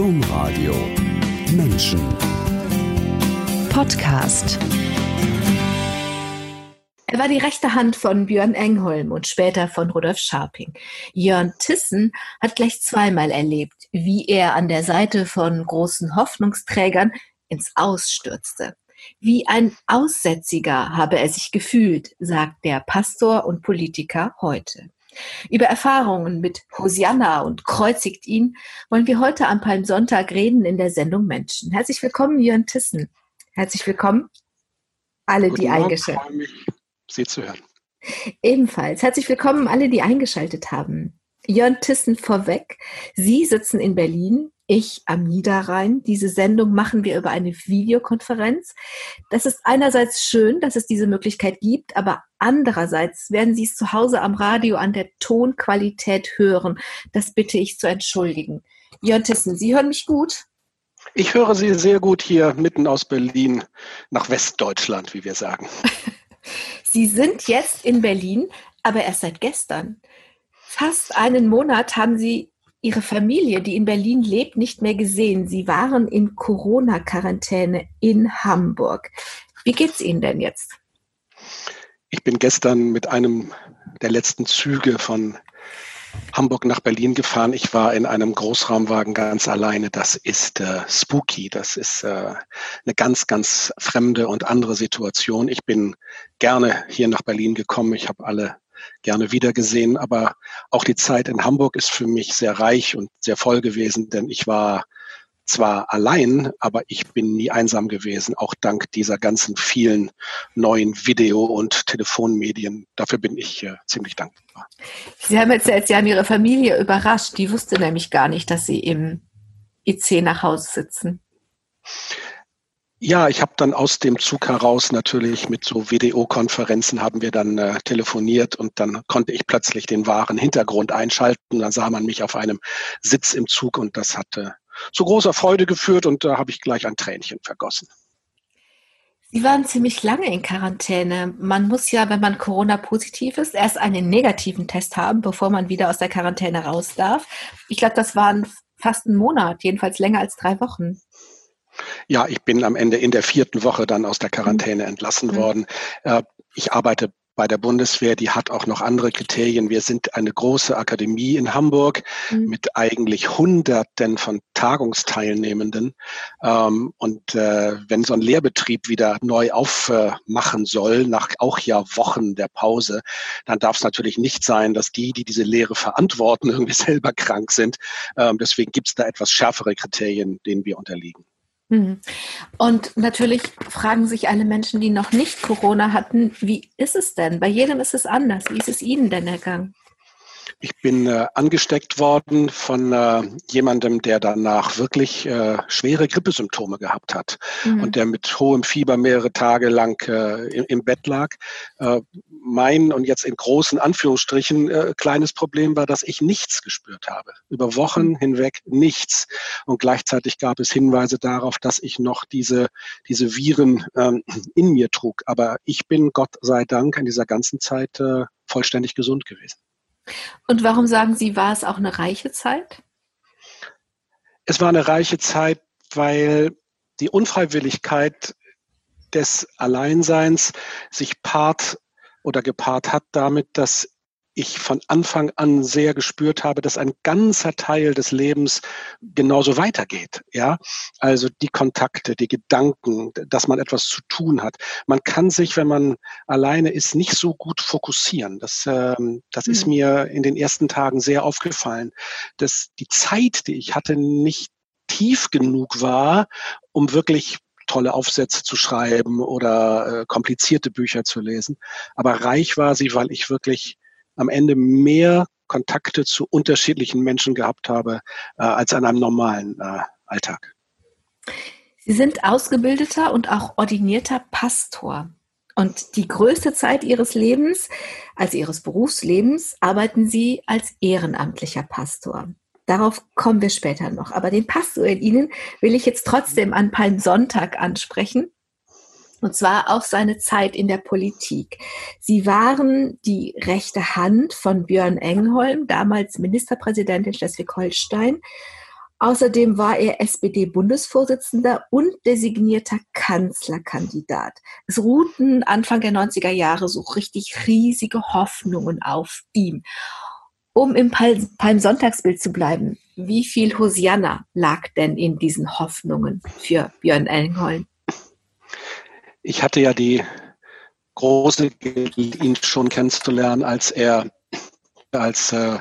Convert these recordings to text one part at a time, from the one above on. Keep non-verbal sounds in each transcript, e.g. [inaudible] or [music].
Domradio Menschen Podcast Er war die rechte Hand von Björn Engholm und später von Rudolf Scharping. Jörn Tissen hat gleich zweimal erlebt, wie er an der Seite von großen Hoffnungsträgern ins Aus stürzte. Wie ein Aussätziger habe er sich gefühlt, sagt der Pastor und Politiker heute. Über Erfahrungen mit Hosianna und Kreuzigt ihn wollen wir heute am Palmsonntag reden in der Sendung Menschen. Herzlich willkommen, Jörn Tissen. Herzlich willkommen, alle, Guten die Morgen, eingeschaltet mich, Sie zu hören. Ebenfalls. Herzlich willkommen, alle, die eingeschaltet haben. Jörn Tissen vorweg. Sie sitzen in Berlin, ich am Niederrhein. Diese Sendung machen wir über eine Videokonferenz. Das ist einerseits schön, dass es diese Möglichkeit gibt, aber andererseits werden Sie es zu Hause am Radio an der Tonqualität hören. Das bitte ich zu entschuldigen. Jörn Tissen, Sie hören mich gut? Ich höre Sie sehr gut hier mitten aus Berlin nach Westdeutschland, wie wir sagen. [laughs] Sie sind jetzt in Berlin, aber erst seit gestern. Fast einen Monat haben Sie Ihre Familie, die in Berlin lebt, nicht mehr gesehen. Sie waren in Corona-Quarantäne in Hamburg. Wie geht's Ihnen denn jetzt? Ich bin gestern mit einem der letzten Züge von Hamburg nach Berlin gefahren. Ich war in einem Großraumwagen ganz alleine. Das ist äh, spooky. Das ist äh, eine ganz, ganz fremde und andere Situation. Ich bin gerne hier nach Berlin gekommen. Ich habe alle gerne wiedergesehen. Aber auch die Zeit in Hamburg ist für mich sehr reich und sehr voll gewesen, denn ich war zwar allein, aber ich bin nie einsam gewesen, auch dank dieser ganzen vielen neuen Video- und Telefonmedien. Dafür bin ich äh, ziemlich dankbar. Sie haben jetzt, jetzt ja Ihre Familie überrascht. Die wusste nämlich gar nicht, dass Sie im IC nach Hause sitzen. Ja, ich habe dann aus dem Zug heraus natürlich mit so Videokonferenzen haben wir dann äh, telefoniert und dann konnte ich plötzlich den wahren Hintergrund einschalten. Dann sah man mich auf einem Sitz im Zug und das hatte zu großer Freude geführt und da habe ich gleich ein Tränchen vergossen. Sie waren ziemlich lange in Quarantäne. Man muss ja, wenn man Corona-positiv ist, erst einen negativen Test haben, bevor man wieder aus der Quarantäne raus darf. Ich glaube, das waren fast einen Monat, jedenfalls länger als drei Wochen. Ja, ich bin am Ende in der vierten Woche dann aus der Quarantäne entlassen Mhm. worden. Äh, Ich arbeite bei der Bundeswehr, die hat auch noch andere Kriterien. Wir sind eine große Akademie in Hamburg Mhm. mit eigentlich Hunderten von Tagungsteilnehmenden. Ähm, Und äh, wenn so ein Lehrbetrieb wieder neu aufmachen soll, nach auch ja Wochen der Pause, dann darf es natürlich nicht sein, dass die, die diese Lehre verantworten, [laughs] irgendwie selber krank sind. Ähm, Deswegen gibt es da etwas schärfere Kriterien, denen wir unterliegen. Mhm. Und natürlich fragen sich alle Menschen, die noch nicht Corona hatten, wie ist es denn? Bei jedem ist es anders. Wie ist es Ihnen denn ergangen? Ich bin äh, angesteckt worden von äh, jemandem, der danach wirklich äh, schwere Grippesymptome gehabt hat Mhm. und der mit hohem Fieber mehrere Tage lang äh, im, im Bett lag. Äh, mein und jetzt in großen Anführungsstrichen äh, kleines Problem war, dass ich nichts gespürt habe. Über Wochen hinweg nichts. Und gleichzeitig gab es Hinweise darauf, dass ich noch diese, diese Viren ähm, in mir trug. Aber ich bin Gott sei Dank in dieser ganzen Zeit äh, vollständig gesund gewesen. Und warum sagen Sie, war es auch eine reiche Zeit? Es war eine reiche Zeit, weil die Unfreiwilligkeit des Alleinseins sich paart oder gepaart hat damit, dass ich von Anfang an sehr gespürt habe, dass ein ganzer Teil des Lebens genauso weitergeht. Ja, also die Kontakte, die Gedanken, dass man etwas zu tun hat. Man kann sich, wenn man alleine ist, nicht so gut fokussieren. Das, ähm, das ist Mhm. mir in den ersten Tagen sehr aufgefallen, dass die Zeit, die ich hatte, nicht tief genug war, um wirklich tolle Aufsätze zu schreiben oder äh, komplizierte Bücher zu lesen. Aber reich war sie, weil ich wirklich am Ende mehr Kontakte zu unterschiedlichen Menschen gehabt habe äh, als an einem normalen äh, Alltag. Sie sind ausgebildeter und auch ordinierter Pastor. Und die größte Zeit Ihres Lebens, also Ihres Berufslebens, arbeiten Sie als ehrenamtlicher Pastor. Darauf kommen wir später noch. Aber den Pastor in Ihnen will ich jetzt trotzdem an Palmsonntag ansprechen. Und zwar auch seine Zeit in der Politik. Sie waren die rechte Hand von Björn Engholm, damals Ministerpräsident in Schleswig-Holstein. Außerdem war er SPD-Bundesvorsitzender und designierter Kanzlerkandidat. Es ruhten Anfang der 90er Jahre so richtig riesige Hoffnungen auf ihm. Um im Palmsonntagsbild zu bleiben, wie viel Hosianna lag denn in diesen Hoffnungen für Björn Engholm? Ich hatte ja die große, ihn schon kennenzulernen, als er als äh,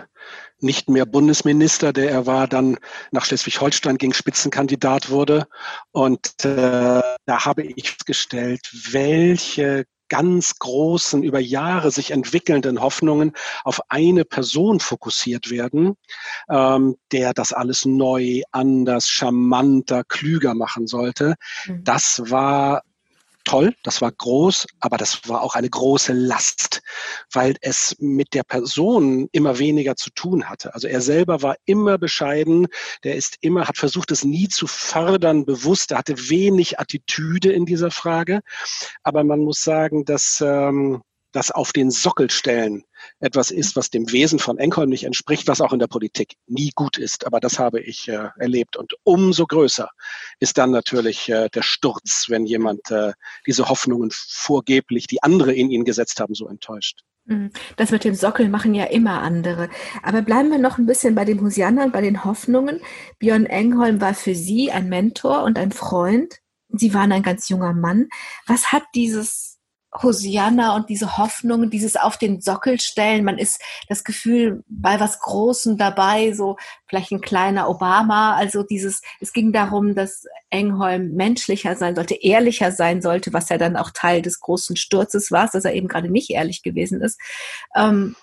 nicht mehr Bundesminister, der er war, dann nach Schleswig-Holstein gegen Spitzenkandidat wurde. Und äh, da habe ich festgestellt, welche ganz großen, über Jahre sich entwickelnden Hoffnungen auf eine Person fokussiert werden, ähm, der das alles neu, anders, charmanter, klüger machen sollte. Mhm. Das war toll, das war groß, aber das war auch eine große Last, weil es mit der Person immer weniger zu tun hatte. Also er selber war immer bescheiden, der ist immer, hat versucht, es nie zu fördern, bewusst, er hatte wenig Attitüde in dieser Frage. Aber man muss sagen, dass ähm, das auf den Sockel stellen etwas ist, was dem Wesen von Enkholm nicht entspricht, was auch in der Politik nie gut ist. Aber das habe ich äh, erlebt. Und umso größer ist dann natürlich äh, der Sturz, wenn jemand äh, diese Hoffnungen vorgeblich, die andere in ihn gesetzt haben, so enttäuscht. Mhm. Das mit dem Sockel machen ja immer andere. Aber bleiben wir noch ein bisschen bei dem Hosianer und bei den Hoffnungen. Björn Engholm war für Sie ein Mentor und ein Freund. Sie waren ein ganz junger Mann. Was hat dieses Hosianna und diese Hoffnung, dieses auf den Sockel stellen. Man ist das Gefühl bei was Großem dabei, so vielleicht ein kleiner Obama. Also dieses, es ging darum, dass Engholm menschlicher sein sollte, ehrlicher sein sollte, was ja dann auch Teil des großen Sturzes war, dass er eben gerade nicht ehrlich gewesen ist. Ähm,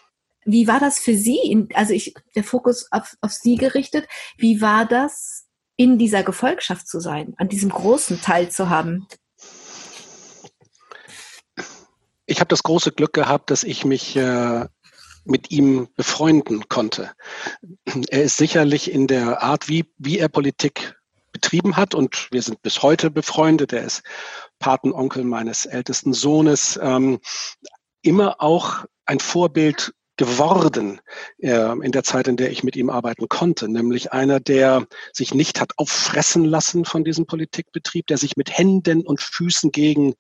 wie war das für Sie? Also ich, der Fokus auf, auf Sie gerichtet. Wie war das, in dieser Gefolgschaft zu sein, an diesem großen Teil zu haben? Ich habe das große Glück gehabt, dass ich mich äh, mit ihm befreunden konnte. Er ist sicherlich in der Art, wie, wie er Politik betrieben hat und wir sind bis heute befreundet. Er ist Patenonkel meines ältesten Sohnes. Ähm, immer auch ein Vorbild geworden äh, in der Zeit, in der ich mit ihm arbeiten konnte, nämlich einer, der sich nicht hat auffressen lassen von diesem Politikbetrieb, der sich mit Händen und Füßen gegen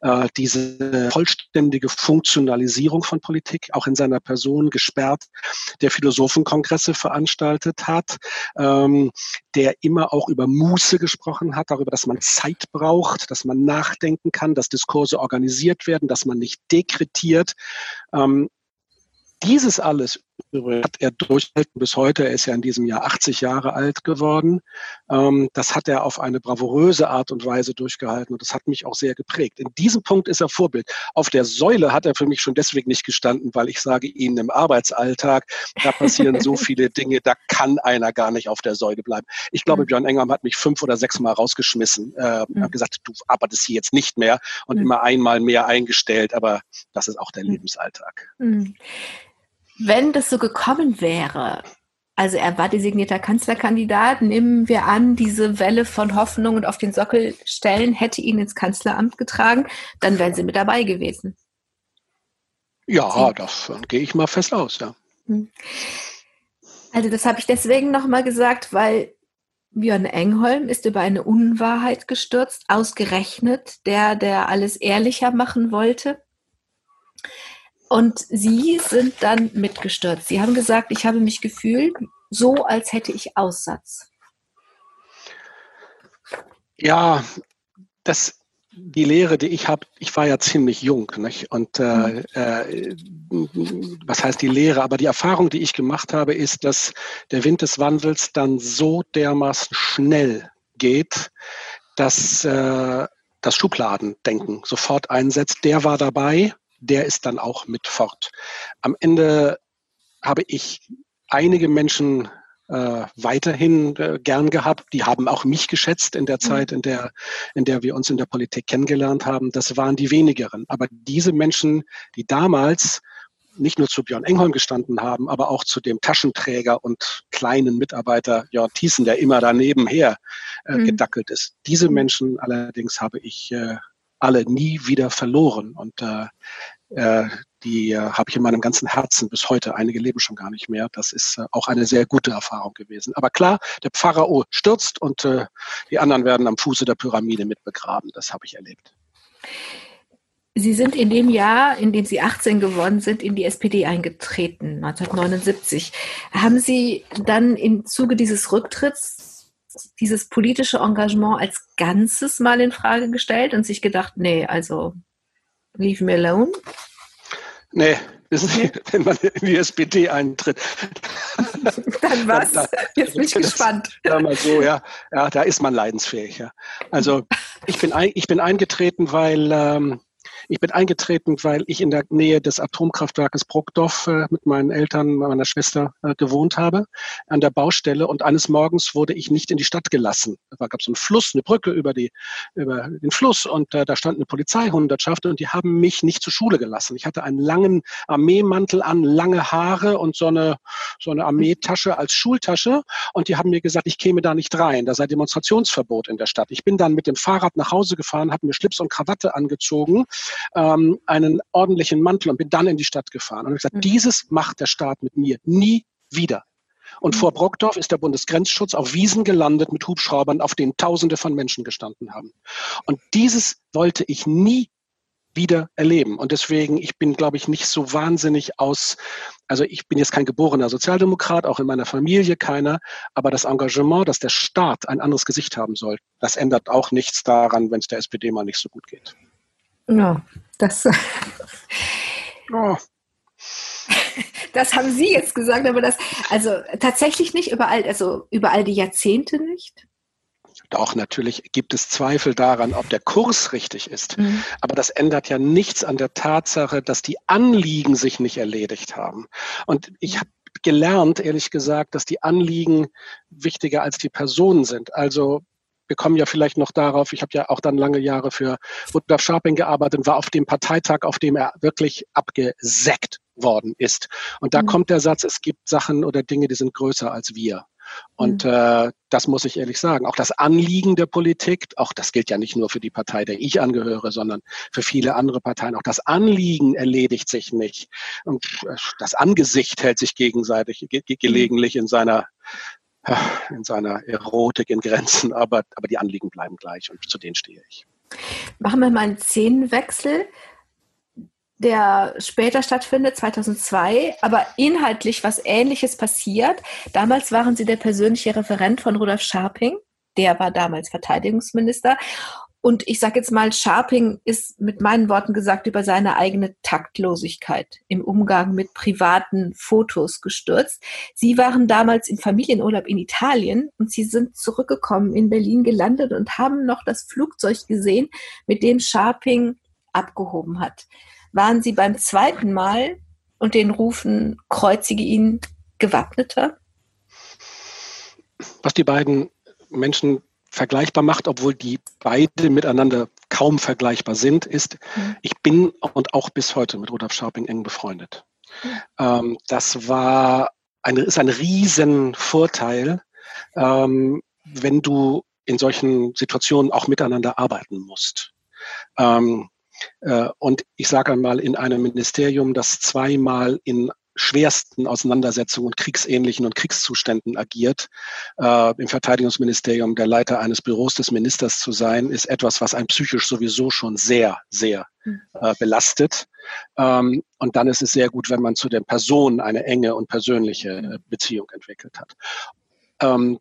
äh, diese vollständige Funktionalisierung von Politik auch in seiner Person gesperrt, der Philosophenkongresse veranstaltet hat, ähm, der immer auch über Muße gesprochen hat, darüber, dass man Zeit braucht, dass man nachdenken kann, dass Diskurse organisiert werden, dass man nicht dekretiert. Ähm, dieses alles hat er durchgehalten bis heute. Er ist ja in diesem Jahr 80 Jahre alt geworden. Ähm, das hat er auf eine bravouröse Art und Weise durchgehalten und das hat mich auch sehr geprägt. In diesem Punkt ist er Vorbild. Auf der Säule hat er für mich schon deswegen nicht gestanden, weil ich sage Ihnen im Arbeitsalltag, da passieren so [laughs] viele Dinge, da kann einer gar nicht auf der Säule bleiben. Ich glaube, mhm. Björn Engam hat mich fünf oder sechs Mal rausgeschmissen, äh, mhm. hat gesagt, du arbeitest hier jetzt nicht mehr und mhm. immer einmal mehr eingestellt, aber das ist auch der mhm. Lebensalltag. Wenn das so gekommen wäre, also er war designierter Kanzlerkandidat, nehmen wir an, diese Welle von Hoffnung und auf den Sockel stellen hätte ihn ins Kanzleramt getragen, dann wären Sie mit dabei gewesen. Ja, davon gehe ich mal fest aus, ja. Hm. Also das habe ich deswegen nochmal gesagt, weil Björn Engholm ist über eine Unwahrheit gestürzt, ausgerechnet der, der alles ehrlicher machen wollte. Und Sie sind dann mitgestürzt. Sie haben gesagt, ich habe mich gefühlt so, als hätte ich Aussatz. Ja, das, die Lehre, die ich habe, ich war ja ziemlich jung, nicht? Und äh, äh, was heißt die Lehre? Aber die Erfahrung, die ich gemacht habe, ist, dass der Wind des Wandels dann so dermaßen schnell geht, dass äh, das Schubladendenken sofort einsetzt. Der war dabei, der ist dann auch mit fort. Am Ende habe ich einige Menschen äh, weiterhin äh, gern gehabt. Die haben auch mich geschätzt in der mhm. Zeit, in der, in der wir uns in der Politik kennengelernt haben. Das waren die wenigeren. Aber diese Menschen, die damals nicht nur zu Björn Engholm gestanden haben, aber auch zu dem Taschenträger und kleinen Mitarbeiter Jörn Thiessen, der immer daneben her äh, mhm. gedackelt ist. Diese mhm. Menschen allerdings habe ich äh, alle nie wieder verloren. Und äh, äh, die äh, habe ich in meinem ganzen Herzen bis heute. Einige leben schon gar nicht mehr. Das ist äh, auch eine sehr gute Erfahrung gewesen. Aber klar, der Pharao stürzt und äh, die anderen werden am Fuße der Pyramide mit begraben. Das habe ich erlebt. Sie sind in dem Jahr, in dem Sie 18 geworden sind, in die SPD eingetreten, 1979. Haben Sie dann im Zuge dieses Rücktritts dieses politische Engagement als Ganzes mal in Frage gestellt und sich gedacht, nee, also leave me alone? Nee, wissen Sie, wenn man in die SPD eintritt. [laughs] Dann was? Da, Jetzt bin ich gespannt. Das, mal so, ja, ja, da ist man leidensfähig. Ja. Also ich bin, ein, ich bin eingetreten, weil ähm, ich bin eingetreten, weil ich in der Nähe des Atomkraftwerkes Bruckdorf äh, mit meinen Eltern, meiner Schwester äh, gewohnt habe, an der Baustelle. Und eines Morgens wurde ich nicht in die Stadt gelassen. Da gab es einen Fluss, eine Brücke über, die, über den Fluss und äh, da stand eine Polizeihundertschaft und die haben mich nicht zur Schule gelassen. Ich hatte einen langen Armeemantel an, lange Haare und so eine, so eine Armeetasche als Schultasche. Und die haben mir gesagt, ich käme da nicht rein. Da sei Demonstrationsverbot in der Stadt. Ich bin dann mit dem Fahrrad nach Hause gefahren, habe mir Schlips und Krawatte angezogen ähm, einen ordentlichen Mantel und bin dann in die Stadt gefahren. Und ich gesagt, mhm. dieses macht der Staat mit mir nie wieder. Und mhm. vor Brockdorf ist der Bundesgrenzschutz auf Wiesen gelandet mit Hubschraubern, auf denen Tausende von Menschen gestanden haben. Und dieses wollte ich nie wieder erleben. Und deswegen, ich bin, glaube ich, nicht so wahnsinnig aus, also ich bin jetzt kein geborener Sozialdemokrat, auch in meiner Familie keiner, aber das Engagement, dass der Staat ein anderes Gesicht haben soll, das ändert auch nichts daran, wenn es der SPD mal nicht so gut geht. Ja, das. Oh. Das haben Sie jetzt gesagt, aber das, also tatsächlich nicht überall, also über all die Jahrzehnte nicht? Doch, natürlich gibt es Zweifel daran, ob der Kurs richtig ist. Mhm. Aber das ändert ja nichts an der Tatsache, dass die Anliegen sich nicht erledigt haben. Und ich habe gelernt, ehrlich gesagt, dass die Anliegen wichtiger als die Personen sind. Also wir kommen ja vielleicht noch darauf, ich habe ja auch dann lange Jahre für Rudolf Scharping gearbeitet und war auf dem Parteitag, auf dem er wirklich abgesägt worden ist. Und da mhm. kommt der Satz, es gibt Sachen oder Dinge, die sind größer als wir. Und mhm. äh, das muss ich ehrlich sagen. Auch das Anliegen der Politik, auch das gilt ja nicht nur für die Partei, der ich angehöre, sondern für viele andere Parteien. Auch das Anliegen erledigt sich nicht. Und äh, das Angesicht hält sich gegenseitig ge gelegentlich in seiner in seiner Erotik in Grenzen, aber, aber die Anliegen bleiben gleich und zu denen stehe ich. Machen wir mal einen Szenenwechsel, der später stattfindet, 2002, aber inhaltlich was Ähnliches passiert. Damals waren Sie der persönliche Referent von Rudolf Scharping. Der war damals Verteidigungsminister. Und ich sage jetzt mal, Sharping ist mit meinen Worten gesagt über seine eigene Taktlosigkeit im Umgang mit privaten Fotos gestürzt. Sie waren damals im Familienurlaub in Italien und sie sind zurückgekommen, in Berlin gelandet und haben noch das Flugzeug gesehen, mit dem Sharping abgehoben hat. Waren Sie beim zweiten Mal und den Rufen kreuzige ihn gewappneter? Was die beiden Menschen vergleichbar macht, obwohl die beide miteinander kaum vergleichbar sind, ist, mhm. ich bin und auch bis heute mit Rudolf Scharping eng befreundet. Mhm. Ähm, das war ein, ist ein Riesenvorteil, ähm, wenn du in solchen Situationen auch miteinander arbeiten musst. Ähm, äh, und ich sage einmal, in einem Ministerium, das zweimal in schwersten Auseinandersetzungen und kriegsähnlichen und Kriegszuständen agiert. Äh, Im Verteidigungsministerium der Leiter eines Büros des Ministers zu sein, ist etwas, was einen psychisch sowieso schon sehr, sehr hm. äh, belastet. Ähm, und dann ist es sehr gut, wenn man zu den Personen eine enge und persönliche äh, hm. Beziehung entwickelt hat. Ähm,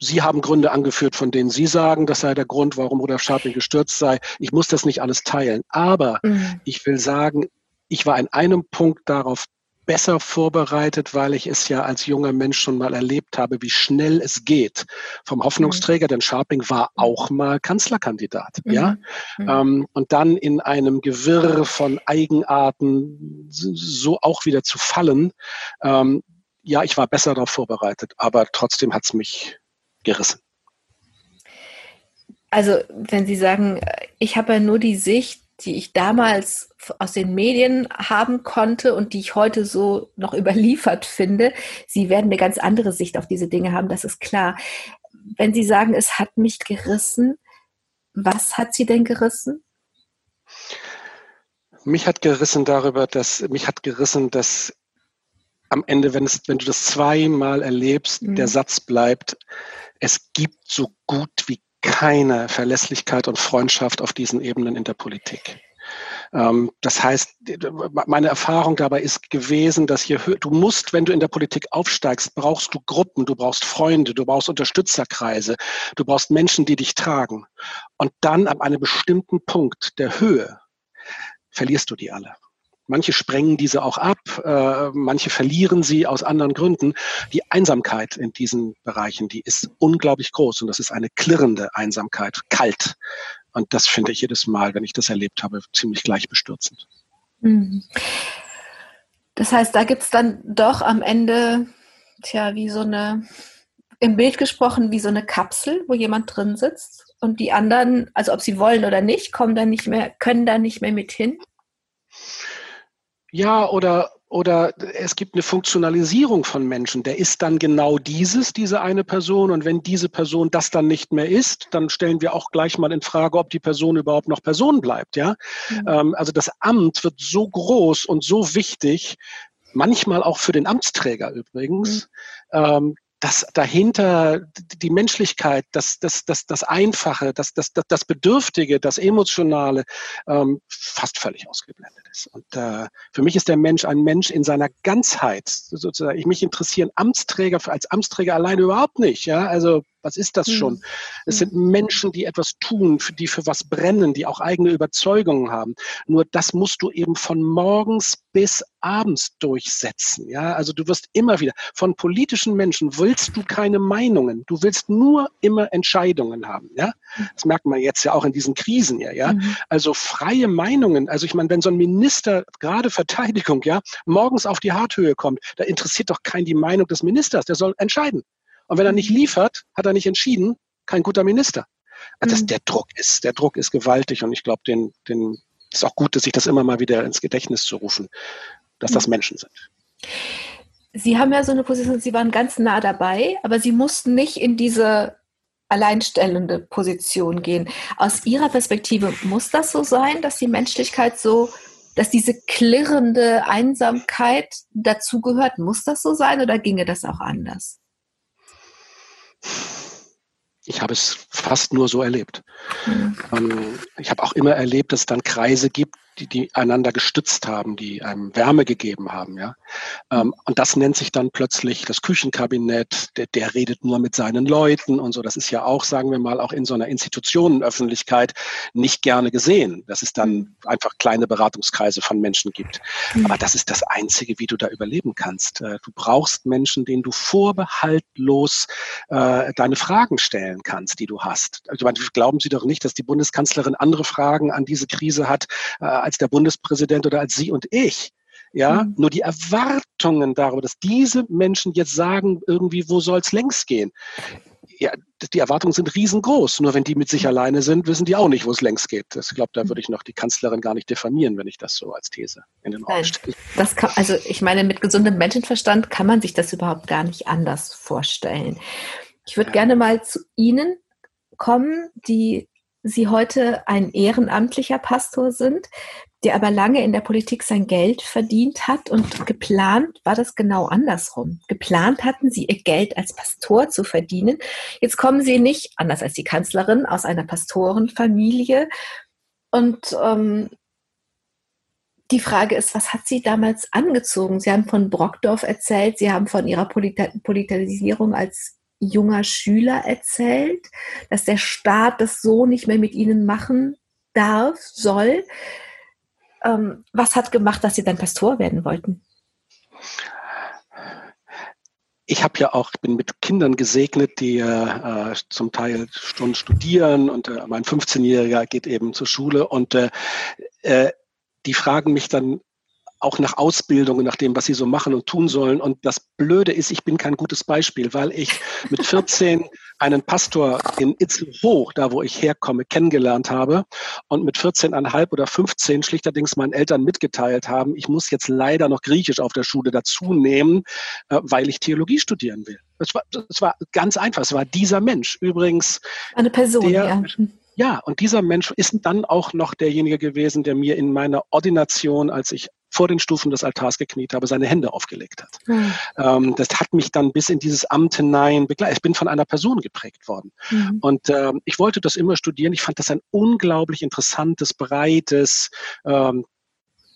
Sie haben Gründe angeführt, von denen Sie sagen, das sei der Grund, warum Rudolf Scharping gestürzt sei. Ich muss das nicht alles teilen. Aber mhm. ich will sagen, ich war in einem Punkt darauf besser vorbereitet, weil ich es ja als junger Mensch schon mal erlebt habe, wie schnell es geht. Vom Hoffnungsträger, mhm. denn Scharping war auch mal Kanzlerkandidat, mhm. ja. Mhm. Ähm, und dann in einem Gewirr von Eigenarten so auch wieder zu fallen. Ähm, ja, ich war besser darauf vorbereitet, aber trotzdem hat es mich gerissen. Also, wenn Sie sagen, ich habe ja nur die Sicht, die ich damals aus den Medien haben konnte und die ich heute so noch [laughs] überliefert finde. Sie werden eine ganz andere Sicht auf diese Dinge haben, das ist klar. Wenn Sie sagen, es hat mich gerissen, was hat Sie denn gerissen? Mich hat gerissen darüber, dass mich hat gerissen, dass am Ende, wenn, es, wenn du das zweimal erlebst, mhm. der Satz bleibt, es gibt so gut wie keine Verlässlichkeit und Freundschaft auf diesen Ebenen in der Politik. Ähm, das heißt, meine Erfahrung dabei ist gewesen, dass höher, du musst, wenn du in der Politik aufsteigst, brauchst du Gruppen, du brauchst Freunde, du brauchst Unterstützerkreise, du brauchst Menschen, die dich tragen. Und dann ab einem bestimmten Punkt der Höhe verlierst du die alle. Manche sprengen diese auch ab, äh, manche verlieren sie aus anderen Gründen. Die Einsamkeit in diesen Bereichen, die ist unglaublich groß und das ist eine klirrende Einsamkeit, kalt. Und das finde ich jedes Mal, wenn ich das erlebt habe, ziemlich gleichbestürzend. Mhm. Das heißt, da gibt es dann doch am Ende, tja, wie so eine, im Bild gesprochen, wie so eine Kapsel, wo jemand drin sitzt und die anderen, also ob sie wollen oder nicht, kommen da nicht mehr, können da nicht mehr mit hin? Ja, oder, oder es gibt eine Funktionalisierung von Menschen. Der ist dann genau dieses, diese eine Person. Und wenn diese Person das dann nicht mehr ist, dann stellen wir auch gleich mal in Frage, ob die Person überhaupt noch Person bleibt. Ja, mhm. ähm, also das Amt wird so groß und so wichtig, manchmal auch für den Amtsträger übrigens, mhm. Dass dahinter die Menschlichkeit, das, das, das, das Einfache, das, das, das, das Bedürftige, das Emotionale ähm, fast völlig ausgeblendet ist. Und äh, für mich ist der Mensch ein Mensch in seiner Ganzheit. Sozusagen, ich mich interessieren Amtsträger als Amtsträger alleine überhaupt nicht. Ja, also was ist das schon? Mhm. Es sind Menschen, die etwas tun, die für was brennen, die auch eigene Überzeugungen haben. Nur das musst du eben von morgens bis abends durchsetzen. Ja, also du wirst immer wieder von politischen Menschen willst du keine Meinungen. Du willst nur immer Entscheidungen haben. Ja, das merkt man jetzt ja auch in diesen Krisen hier. Ja, mhm. also freie Meinungen. Also ich meine, wenn so ein Minister gerade Verteidigung ja morgens auf die Harthöhe kommt, da interessiert doch kein die Meinung des Ministers. Der soll entscheiden. Und wenn er nicht liefert, hat er nicht entschieden, kein guter Minister. Also das, mhm. der Druck ist, der Druck ist gewaltig und ich glaube, den, den ist auch gut, dass sich das immer mal wieder ins Gedächtnis zu rufen, dass das mhm. Menschen sind. Sie haben ja so eine Position, Sie waren ganz nah dabei, aber Sie mussten nicht in diese alleinstellende Position gehen. Aus Ihrer Perspektive muss das so sein, dass die Menschlichkeit so, dass diese klirrende Einsamkeit dazugehört? Muss das so sein oder ginge das auch anders? Ich habe es fast nur so erlebt. Mhm. Ich habe auch immer erlebt, dass es dann Kreise gibt, die, die einander gestützt haben, die einem Wärme gegeben haben. Ja? Ähm, und das nennt sich dann plötzlich das Küchenkabinett, der, der redet nur mit seinen Leuten und so. Das ist ja auch, sagen wir mal, auch in so einer Institutionenöffentlichkeit nicht gerne gesehen, dass es dann einfach kleine Beratungskreise von Menschen gibt. Mhm. Aber das ist das Einzige, wie du da überleben kannst. Äh, du brauchst Menschen, denen du vorbehaltlos äh, deine Fragen stellen kannst, die du hast. Also, glauben Sie doch nicht, dass die Bundeskanzlerin andere Fragen an diese Krise hat, äh, als der Bundespräsident oder als Sie und ich. Ja, mhm. nur die Erwartungen darüber, dass diese Menschen jetzt sagen, irgendwie, wo soll es längst gehen? Ja, die Erwartungen sind riesengroß. Nur wenn die mit sich mhm. alleine sind, wissen die auch nicht, wo es längst geht. Ich glaube, da würde ich noch die Kanzlerin gar nicht diffamieren, wenn ich das so als These in den Raum stelle. Das kann, also ich meine, mit gesundem Menschenverstand kann man sich das überhaupt gar nicht anders vorstellen. Ich würde ja. gerne mal zu Ihnen kommen, die Sie heute ein ehrenamtlicher Pastor sind, der aber lange in der Politik sein Geld verdient hat und geplant war das genau andersrum. Geplant hatten sie ihr Geld als Pastor zu verdienen. Jetzt kommen sie nicht, anders als die Kanzlerin, aus einer Pastorenfamilie. Und ähm, die Frage ist, was hat sie damals angezogen? Sie haben von Brockdorf erzählt, Sie haben von Ihrer Politisierung als junger Schüler erzählt, dass der Staat das so nicht mehr mit ihnen machen darf, soll. Ähm, was hat gemacht, dass sie dann Pastor werden wollten? Ich habe ja auch, bin mit Kindern gesegnet, die äh, zum Teil schon studieren und äh, mein 15-Jähriger geht eben zur Schule und äh, äh, die fragen mich dann, auch nach Ausbildung und nach dem, was sie so machen und tun sollen. Und das Blöde ist, ich bin kein gutes Beispiel, weil ich mit 14 einen Pastor in Itzelhoch, da wo ich herkomme, kennengelernt habe und mit 14,5 oder 15 schlichterdings meinen Eltern mitgeteilt haben, ich muss jetzt leider noch Griechisch auf der Schule dazu nehmen, äh, weil ich Theologie studieren will. Es war, das war ganz einfach. Es war dieser Mensch. Übrigens. Eine Person, der, ja. Ja, und dieser Mensch ist dann auch noch derjenige gewesen, der mir in meiner Ordination, als ich vor den Stufen des Altars gekniet habe, seine Hände aufgelegt hat. Mhm. Ähm, das hat mich dann bis in dieses Amt hinein begleitet. Ich bin von einer Person geprägt worden. Mhm. Und ähm, ich wollte das immer studieren. Ich fand das ein unglaublich interessantes, breites, ähm,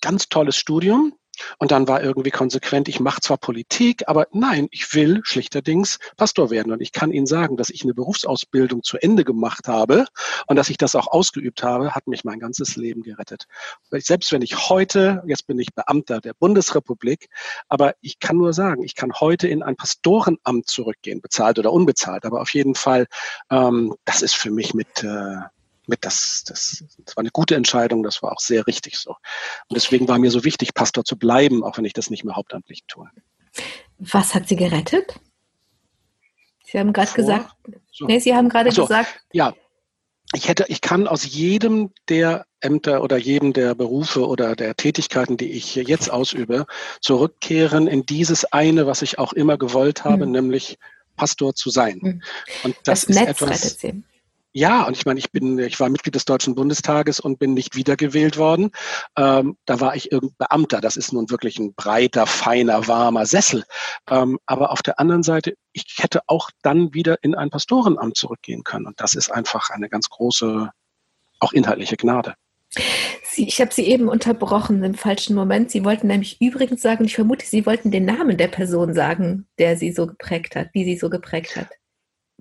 ganz tolles Studium. Und dann war irgendwie konsequent, ich mache zwar Politik, aber nein, ich will schlichterdings Pastor werden. Und ich kann Ihnen sagen, dass ich eine Berufsausbildung zu Ende gemacht habe und dass ich das auch ausgeübt habe, hat mich mein ganzes Leben gerettet. Selbst wenn ich heute, jetzt bin ich Beamter der Bundesrepublik, aber ich kann nur sagen, ich kann heute in ein Pastorenamt zurückgehen, bezahlt oder unbezahlt, aber auf jeden Fall, ähm, das ist für mich mit äh, mit das, das, das war eine gute Entscheidung, das war auch sehr richtig so. Und deswegen war mir so wichtig, Pastor zu bleiben, auch wenn ich das nicht mehr hauptamtlich tue. Was hat Sie gerettet? Sie haben gerade gesagt, so. nee, Sie haben gerade so, gesagt. Ja, ich hätte, ich kann aus jedem der Ämter oder jedem der Berufe oder der Tätigkeiten, die ich jetzt ausübe, zurückkehren in dieses eine, was ich auch immer gewollt habe, mhm. nämlich Pastor zu sein. Mhm. Und das, das ist Netz etwas, rettet Sie. Ja, und ich meine, ich bin, ich war Mitglied des Deutschen Bundestages und bin nicht wiedergewählt worden. Ähm, da war ich irgendein Beamter. Das ist nun wirklich ein breiter, feiner, warmer Sessel. Ähm, aber auf der anderen Seite, ich hätte auch dann wieder in ein Pastorenamt zurückgehen können. Und das ist einfach eine ganz große, auch inhaltliche Gnade. Sie, ich habe Sie eben unterbrochen im falschen Moment. Sie wollten nämlich übrigens sagen, ich vermute, Sie wollten den Namen der Person sagen, der Sie so geprägt hat, die Sie so geprägt hat.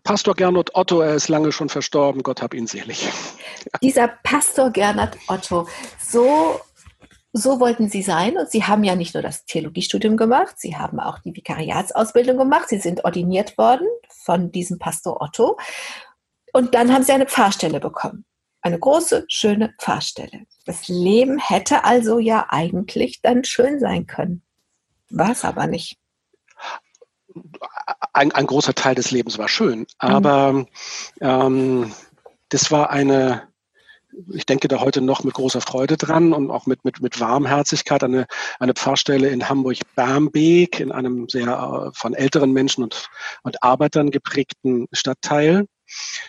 Pastor Gernot Otto, er ist lange schon verstorben, Gott hab ihn selig. [laughs] Dieser Pastor Gernot Otto, so, so wollten Sie sein und Sie haben ja nicht nur das Theologiestudium gemacht, Sie haben auch die Vikariatsausbildung gemacht, Sie sind ordiniert worden von diesem Pastor Otto und dann haben Sie eine Pfarrstelle bekommen. Eine große, schöne Pfarrstelle. Das Leben hätte also ja eigentlich dann schön sein können. War es aber nicht ein, ein großer Teil des Lebens war schön, aber mhm. ähm, das war eine, ich denke da heute noch mit großer Freude dran und auch mit, mit, mit Warmherzigkeit eine, eine Pfarrstelle in Hamburg-Barmbek, in einem sehr äh, von älteren Menschen und, und Arbeitern geprägten Stadtteil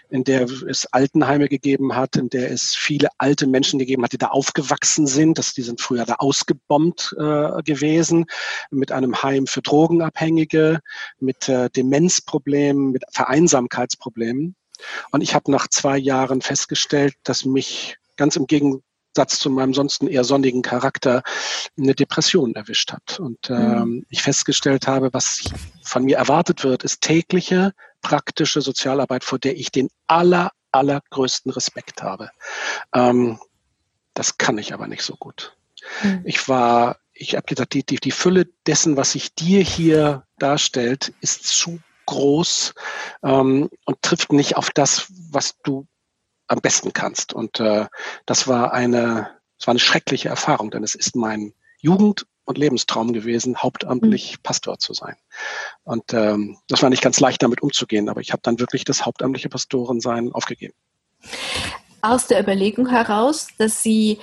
in der es Altenheime gegeben hat, in der es viele alte Menschen gegeben hat, die da aufgewachsen sind. Das, die sind früher da ausgebombt äh, gewesen, mit einem Heim für Drogenabhängige, mit äh, Demenzproblemen, mit Vereinsamkeitsproblemen. Und ich habe nach zwei Jahren festgestellt, dass mich ganz im Gegensatz zu meinem sonst eher sonnigen Charakter eine Depression erwischt hat. Und mhm. ähm, ich festgestellt habe, was von mir erwartet wird, ist tägliche praktische Sozialarbeit, vor der ich den aller, allergrößten Respekt habe. Ähm, das kann ich aber nicht so gut. Mhm. Ich war, ich habe gesagt, die, die, die Fülle dessen, was sich dir hier darstellt, ist zu groß ähm, und trifft nicht auf das, was du am besten kannst. Und äh, das war eine, das war eine schreckliche Erfahrung, denn es ist mein Jugend- und Lebenstraum gewesen, hauptamtlich mhm. Pastor zu sein. Und ähm, das war nicht ganz leicht, damit umzugehen, aber ich habe dann wirklich das hauptamtliche Pastorensein aufgegeben. Aus der Überlegung heraus, dass Sie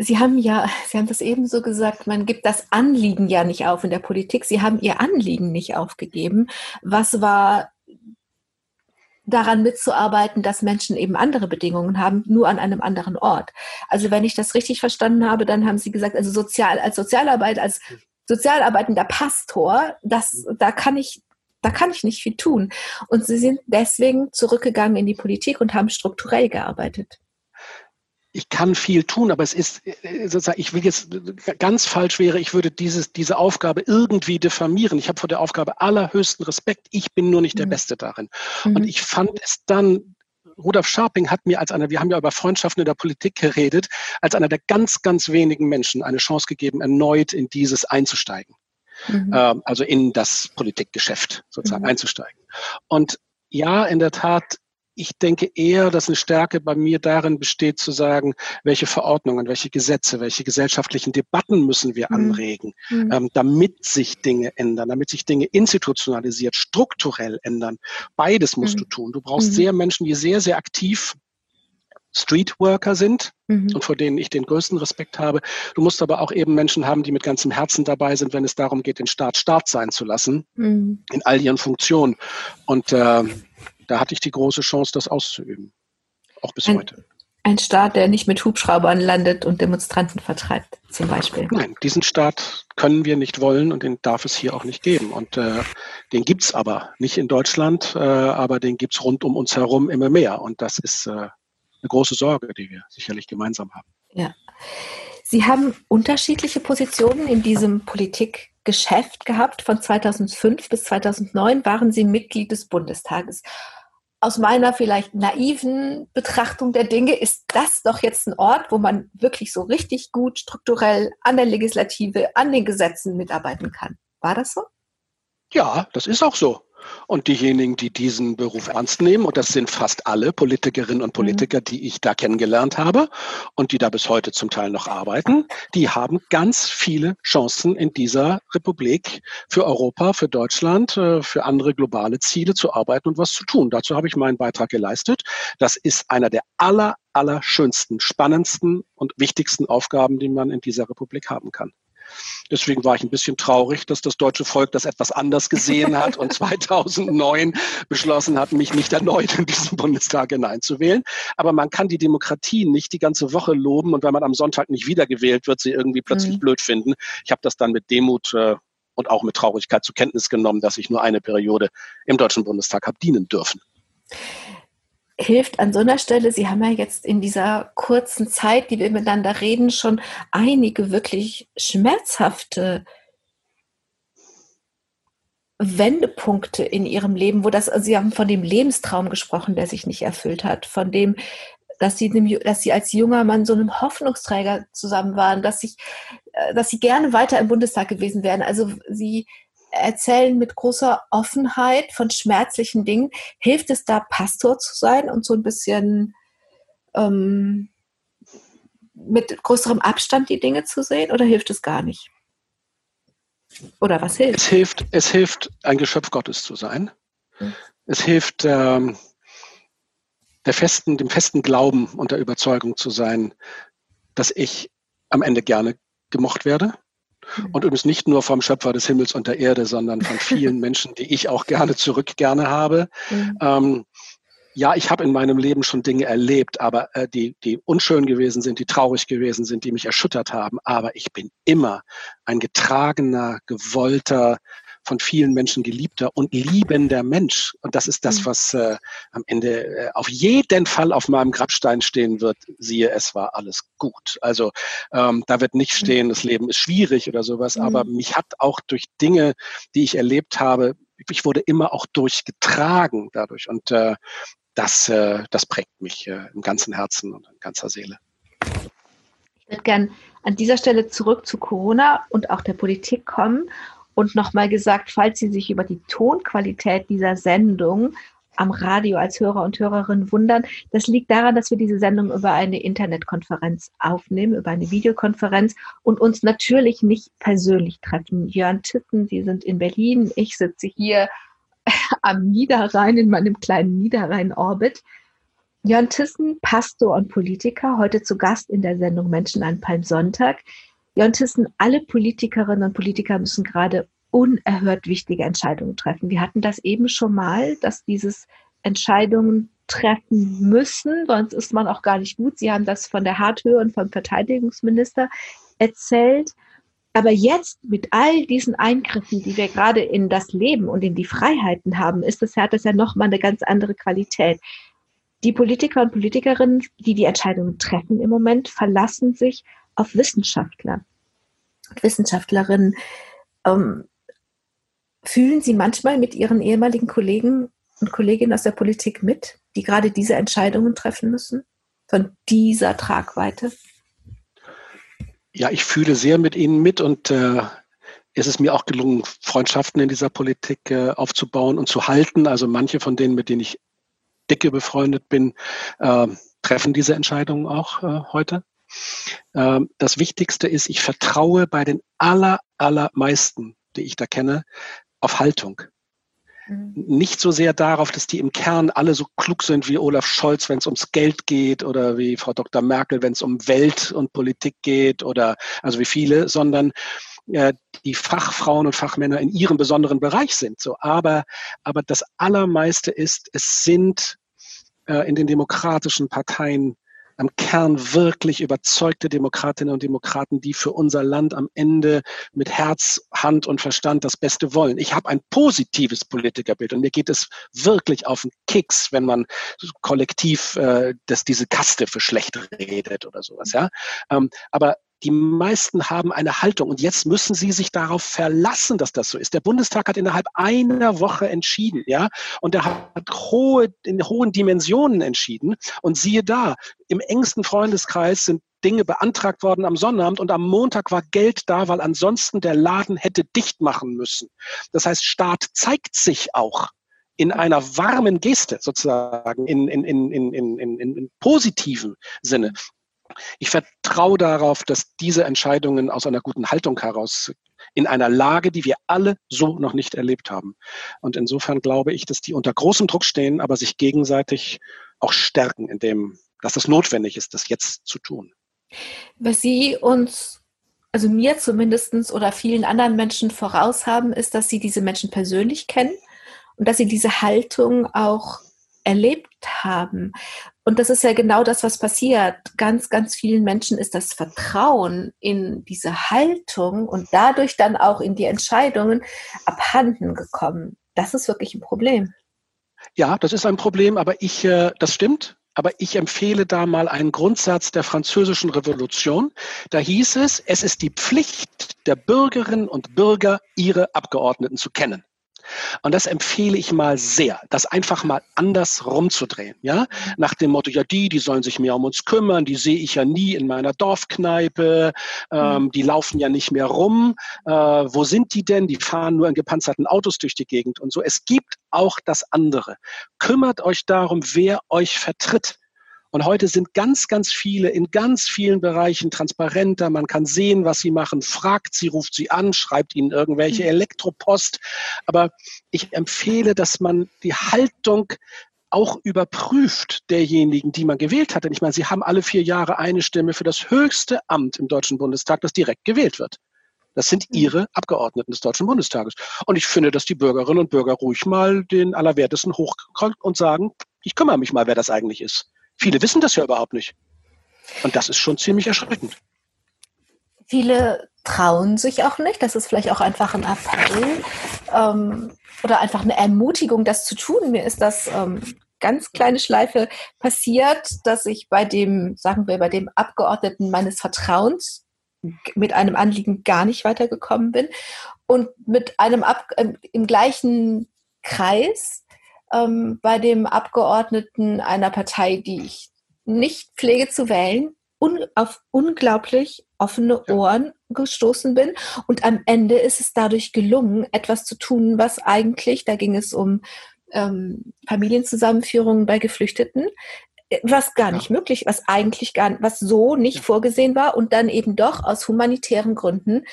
Sie haben ja, Sie haben das eben so gesagt, man gibt das Anliegen ja nicht auf in der Politik. Sie haben Ihr Anliegen nicht aufgegeben. Was war daran mitzuarbeiten, dass Menschen eben andere Bedingungen haben, nur an einem anderen Ort. Also wenn ich das richtig verstanden habe, dann haben Sie gesagt, also sozial, als Sozialarbeit, als sozialarbeitender Pastor, das, da kann ich, da kann ich nicht viel tun. Und Sie sind deswegen zurückgegangen in die Politik und haben strukturell gearbeitet ich kann viel tun, aber es ist äh, sozusagen, ich will jetzt ganz falsch wäre, ich würde dieses, diese Aufgabe irgendwie diffamieren. Ich habe vor der Aufgabe allerhöchsten Respekt. Ich bin nur nicht der mhm. Beste darin. Mhm. Und ich fand es dann Rudolf Scharping hat mir als einer, wir haben ja über Freundschaften in der Politik geredet, als einer der ganz, ganz wenigen Menschen eine Chance gegeben, erneut in dieses einzusteigen. Mhm. Ähm, also in das Politikgeschäft sozusagen mhm. einzusteigen. Und ja, in der Tat ich denke eher, dass eine Stärke bei mir darin besteht, zu sagen, welche Verordnungen, welche Gesetze, welche gesellschaftlichen Debatten müssen wir mhm. anregen, mhm. ähm, damit sich Dinge ändern, damit sich Dinge institutionalisiert, strukturell ändern. Beides musst mhm. du tun. Du brauchst mhm. sehr Menschen, die sehr, sehr aktiv Streetworker sind mhm. und vor denen ich den größten Respekt habe. Du musst aber auch eben Menschen haben, die mit ganzem Herzen dabei sind, wenn es darum geht, den Staat Staat sein zu lassen, mhm. in all ihren Funktionen. Und äh, da hatte ich die große Chance, das auszuüben. auch bis ein, heute. Ein Staat, der nicht mit Hubschraubern landet und Demonstranten vertreibt, zum Beispiel. Nein, diesen Staat können wir nicht wollen und den darf es hier auch nicht geben. Und äh, den gibt es aber nicht in Deutschland, äh, aber den gibt es rund um uns herum immer mehr. Und das ist äh, eine große Sorge, die wir sicherlich gemeinsam haben. Ja. Sie haben unterschiedliche Positionen in diesem Politikgeschäft gehabt. Von 2005 bis 2009 waren Sie Mitglied des Bundestages aus meiner vielleicht naiven Betrachtung der Dinge ist das doch jetzt ein Ort, wo man wirklich so richtig gut strukturell an der Legislative, an den Gesetzen mitarbeiten kann. War das so? Ja, das ist auch so. Und diejenigen, die diesen Beruf ernst nehmen, und das sind fast alle Politikerinnen und mhm. Politiker, die ich da kennengelernt habe und die da bis heute zum Teil noch arbeiten, die haben ganz viele Chancen in dieser Republik für Europa, für Deutschland, äh, für andere globale Ziele zu arbeiten und was zu tun. Dazu habe ich meinen Beitrag geleistet. Das ist einer der aller, aller schönsten, spannendsten und wichtigsten Aufgaben, die man in dieser Republik haben kann. Deswegen war ich ein bisschen traurig, dass das deutsche Volk das etwas anders gesehen hat und [laughs] 2009 beschlossen hat, mich nicht erneut in diesen Bundestag hineinzuwählen. Aber man kann die Demokratie nicht die ganze Woche loben und wenn man am Sonntag nicht wiedergewählt wird, sie irgendwie plötzlich mhm. blöd finden. Ich habe das dann mit Demut äh, und auch mit Traurigkeit zur Kenntnis genommen, dass ich nur eine Periode im Deutschen Bundestag habe dienen dürfen hilft an so einer Stelle, Sie haben ja jetzt in dieser kurzen Zeit, die wir miteinander reden, schon einige wirklich schmerzhafte Wendepunkte in Ihrem Leben, wo das, also Sie haben von dem Lebenstraum gesprochen, der sich nicht erfüllt hat, von dem, dass Sie, dass Sie als junger Mann so einem Hoffnungsträger zusammen waren, dass, ich, äh, dass Sie gerne weiter im Bundestag gewesen wären. Also Sie erzählen mit großer Offenheit von schmerzlichen Dingen. Hilft es da, Pastor zu sein und so ein bisschen ähm, mit größerem Abstand die Dinge zu sehen oder hilft es gar nicht? Oder was hilft? Es hilft, es hilft ein Geschöpf Gottes zu sein. Mhm. Es hilft, ähm, der festen, dem festen Glauben und der Überzeugung zu sein, dass ich am Ende gerne gemocht werde, und übrigens nicht nur vom Schöpfer des Himmels und der Erde, sondern von vielen [laughs] Menschen, die ich auch gerne zurück gerne habe. Mhm. Ähm, ja, ich habe in meinem Leben schon Dinge erlebt, aber äh, die, die unschön gewesen sind, die traurig gewesen sind, die mich erschüttert haben. Aber ich bin immer ein getragener, gewollter, von vielen Menschen geliebter und liebender Mensch. Und das ist das, mhm. was äh, am Ende äh, auf jeden Fall auf meinem Grabstein stehen wird. Siehe, es war alles gut. Also ähm, da wird nicht mhm. stehen, das Leben ist schwierig oder sowas, mhm. aber mich hat auch durch Dinge, die ich erlebt habe, ich wurde immer auch durchgetragen dadurch. Und äh, das, äh, das prägt mich äh, im ganzen Herzen und in ganzer Seele. Ich würde gern an dieser Stelle zurück zu Corona und auch der Politik kommen und nochmal gesagt, falls Sie sich über die Tonqualität dieser Sendung am Radio als Hörer und Hörerin wundern, das liegt daran, dass wir diese Sendung über eine Internetkonferenz aufnehmen, über eine Videokonferenz und uns natürlich nicht persönlich treffen. Jörn Titten, Sie sind in Berlin, ich sitze hier [laughs] am Niederrhein in meinem kleinen Niederrhein-Orbit. Jörn Tissen, Pastor und Politiker, heute zu Gast in der Sendung Menschen an Palmsonntag. Jörn Thyssen, alle Politikerinnen und Politiker müssen gerade unerhört wichtige Entscheidungen treffen. Wir hatten das eben schon mal, dass dieses Entscheidungen treffen müssen, sonst ist man auch gar nicht gut. Sie haben das von der Harthöhe und vom Verteidigungsminister erzählt. Aber jetzt mit all diesen Eingriffen, die wir gerade in das Leben und in die Freiheiten haben, ist das, hat das ja nochmal eine ganz andere Qualität. Die Politiker und Politikerinnen, die die Entscheidungen treffen im Moment, verlassen sich auf Wissenschaftler und Wissenschaftlerinnen. Ähm, fühlen Sie manchmal mit Ihren ehemaligen Kollegen und Kolleginnen aus der Politik mit, die gerade diese Entscheidungen treffen müssen, von dieser Tragweite? Ja, ich fühle sehr mit Ihnen mit und äh, es ist mir auch gelungen, Freundschaften in dieser Politik äh, aufzubauen und zu halten. Also manche von denen, mit denen ich dicke befreundet bin, äh, treffen diese Entscheidungen auch äh, heute. Ähm, das Wichtigste ist, ich vertraue bei den aller, allermeisten, die ich da kenne, auf Haltung. Mhm. Nicht so sehr darauf, dass die im Kern alle so klug sind wie Olaf Scholz, wenn es ums Geld geht oder wie Frau Dr. Merkel, wenn es um Welt und Politik geht oder also wie viele, sondern äh, die Fachfrauen und Fachmänner in ihrem besonderen Bereich sind. So, aber, aber das Allermeiste ist, es sind äh, in den demokratischen Parteien am Kern wirklich überzeugte Demokratinnen und Demokraten, die für unser Land am Ende mit Herz, Hand und Verstand das Beste wollen. Ich habe ein positives Politikerbild und mir geht es wirklich auf den Kicks, wenn man kollektiv äh, das, diese Kaste für schlecht redet oder sowas. Ja, ähm, aber die meisten haben eine Haltung und jetzt müssen sie sich darauf verlassen, dass das so ist. Der Bundestag hat innerhalb einer Woche entschieden, ja, und er hat hohe, in hohen Dimensionen entschieden. Und siehe da, im engsten Freundeskreis sind Dinge beantragt worden am Sonnabend und am Montag war Geld da, weil ansonsten der Laden hätte dicht machen müssen. Das heißt, Staat zeigt sich auch in einer warmen Geste sozusagen, in, in, in, in, in, in, in positiven Sinne. Ich vertraue darauf, dass diese Entscheidungen aus einer guten Haltung heraus in einer Lage, die wir alle so noch nicht erlebt haben. Und insofern glaube ich, dass die unter großem Druck stehen, aber sich gegenseitig auch stärken, indem, dass es notwendig ist, das jetzt zu tun. Was Sie uns, also mir zumindest oder vielen anderen Menschen voraus haben, ist, dass Sie diese Menschen persönlich kennen und dass Sie diese Haltung auch erlebt haben. Und das ist ja genau das, was passiert. Ganz, ganz vielen Menschen ist das Vertrauen in diese Haltung und dadurch dann auch in die Entscheidungen abhanden gekommen. Das ist wirklich ein Problem. Ja, das ist ein Problem, aber ich, äh, das stimmt. Aber ich empfehle da mal einen Grundsatz der französischen Revolution. Da hieß es, es ist die Pflicht der Bürgerinnen und Bürger, ihre Abgeordneten zu kennen. Und das empfehle ich mal sehr, das einfach mal anders rumzudrehen. Ja? Nach dem Motto, ja, die, die sollen sich mehr um uns kümmern, die sehe ich ja nie in meiner Dorfkneipe, ähm, mhm. die laufen ja nicht mehr rum. Äh, wo sind die denn? Die fahren nur in gepanzerten Autos durch die Gegend und so. Es gibt auch das andere. Kümmert euch darum, wer euch vertritt. Und heute sind ganz, ganz viele in ganz vielen Bereichen transparenter. Man kann sehen, was sie machen, fragt sie, ruft sie an, schreibt ihnen irgendwelche mhm. Elektropost. Aber ich empfehle, dass man die Haltung auch überprüft derjenigen, die man gewählt hat. Denn ich meine, sie haben alle vier Jahre eine Stimme für das höchste Amt im Deutschen Bundestag, das direkt gewählt wird. Das sind mhm. ihre Abgeordneten des Deutschen Bundestages. Und ich finde, dass die Bürgerinnen und Bürger ruhig mal den Allerwertesten hochkommen und sagen, ich kümmere mich mal, wer das eigentlich ist. Viele wissen das ja überhaupt nicht. Und das ist schon ziemlich erschreckend. Viele trauen sich auch nicht. Das ist vielleicht auch einfach ein Appell ähm, oder einfach eine Ermutigung, das zu tun. Mir ist das ähm, ganz kleine Schleife passiert, dass ich bei dem, sagen wir, bei dem Abgeordneten meines Vertrauens mit einem Anliegen gar nicht weitergekommen bin und mit einem Ab äh, im gleichen Kreis ähm, bei dem Abgeordneten einer Partei, die ich nicht pflege zu wählen, un auf unglaublich offene Ohren gestoßen bin. Und am Ende ist es dadurch gelungen, etwas zu tun, was eigentlich, da ging es um ähm, Familienzusammenführungen bei Geflüchteten, was gar nicht möglich, was eigentlich gar, was so nicht ja. vorgesehen war und dann eben doch aus humanitären Gründen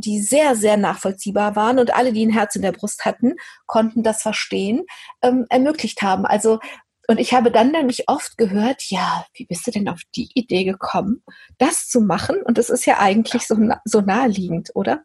die sehr, sehr nachvollziehbar waren und alle, die ein Herz in der Brust hatten, konnten das verstehen, ähm, ermöglicht haben. Also, und ich habe dann nämlich oft gehört, ja, wie bist du denn auf die Idee gekommen, das zu machen? Und das ist ja eigentlich so, so naheliegend, oder?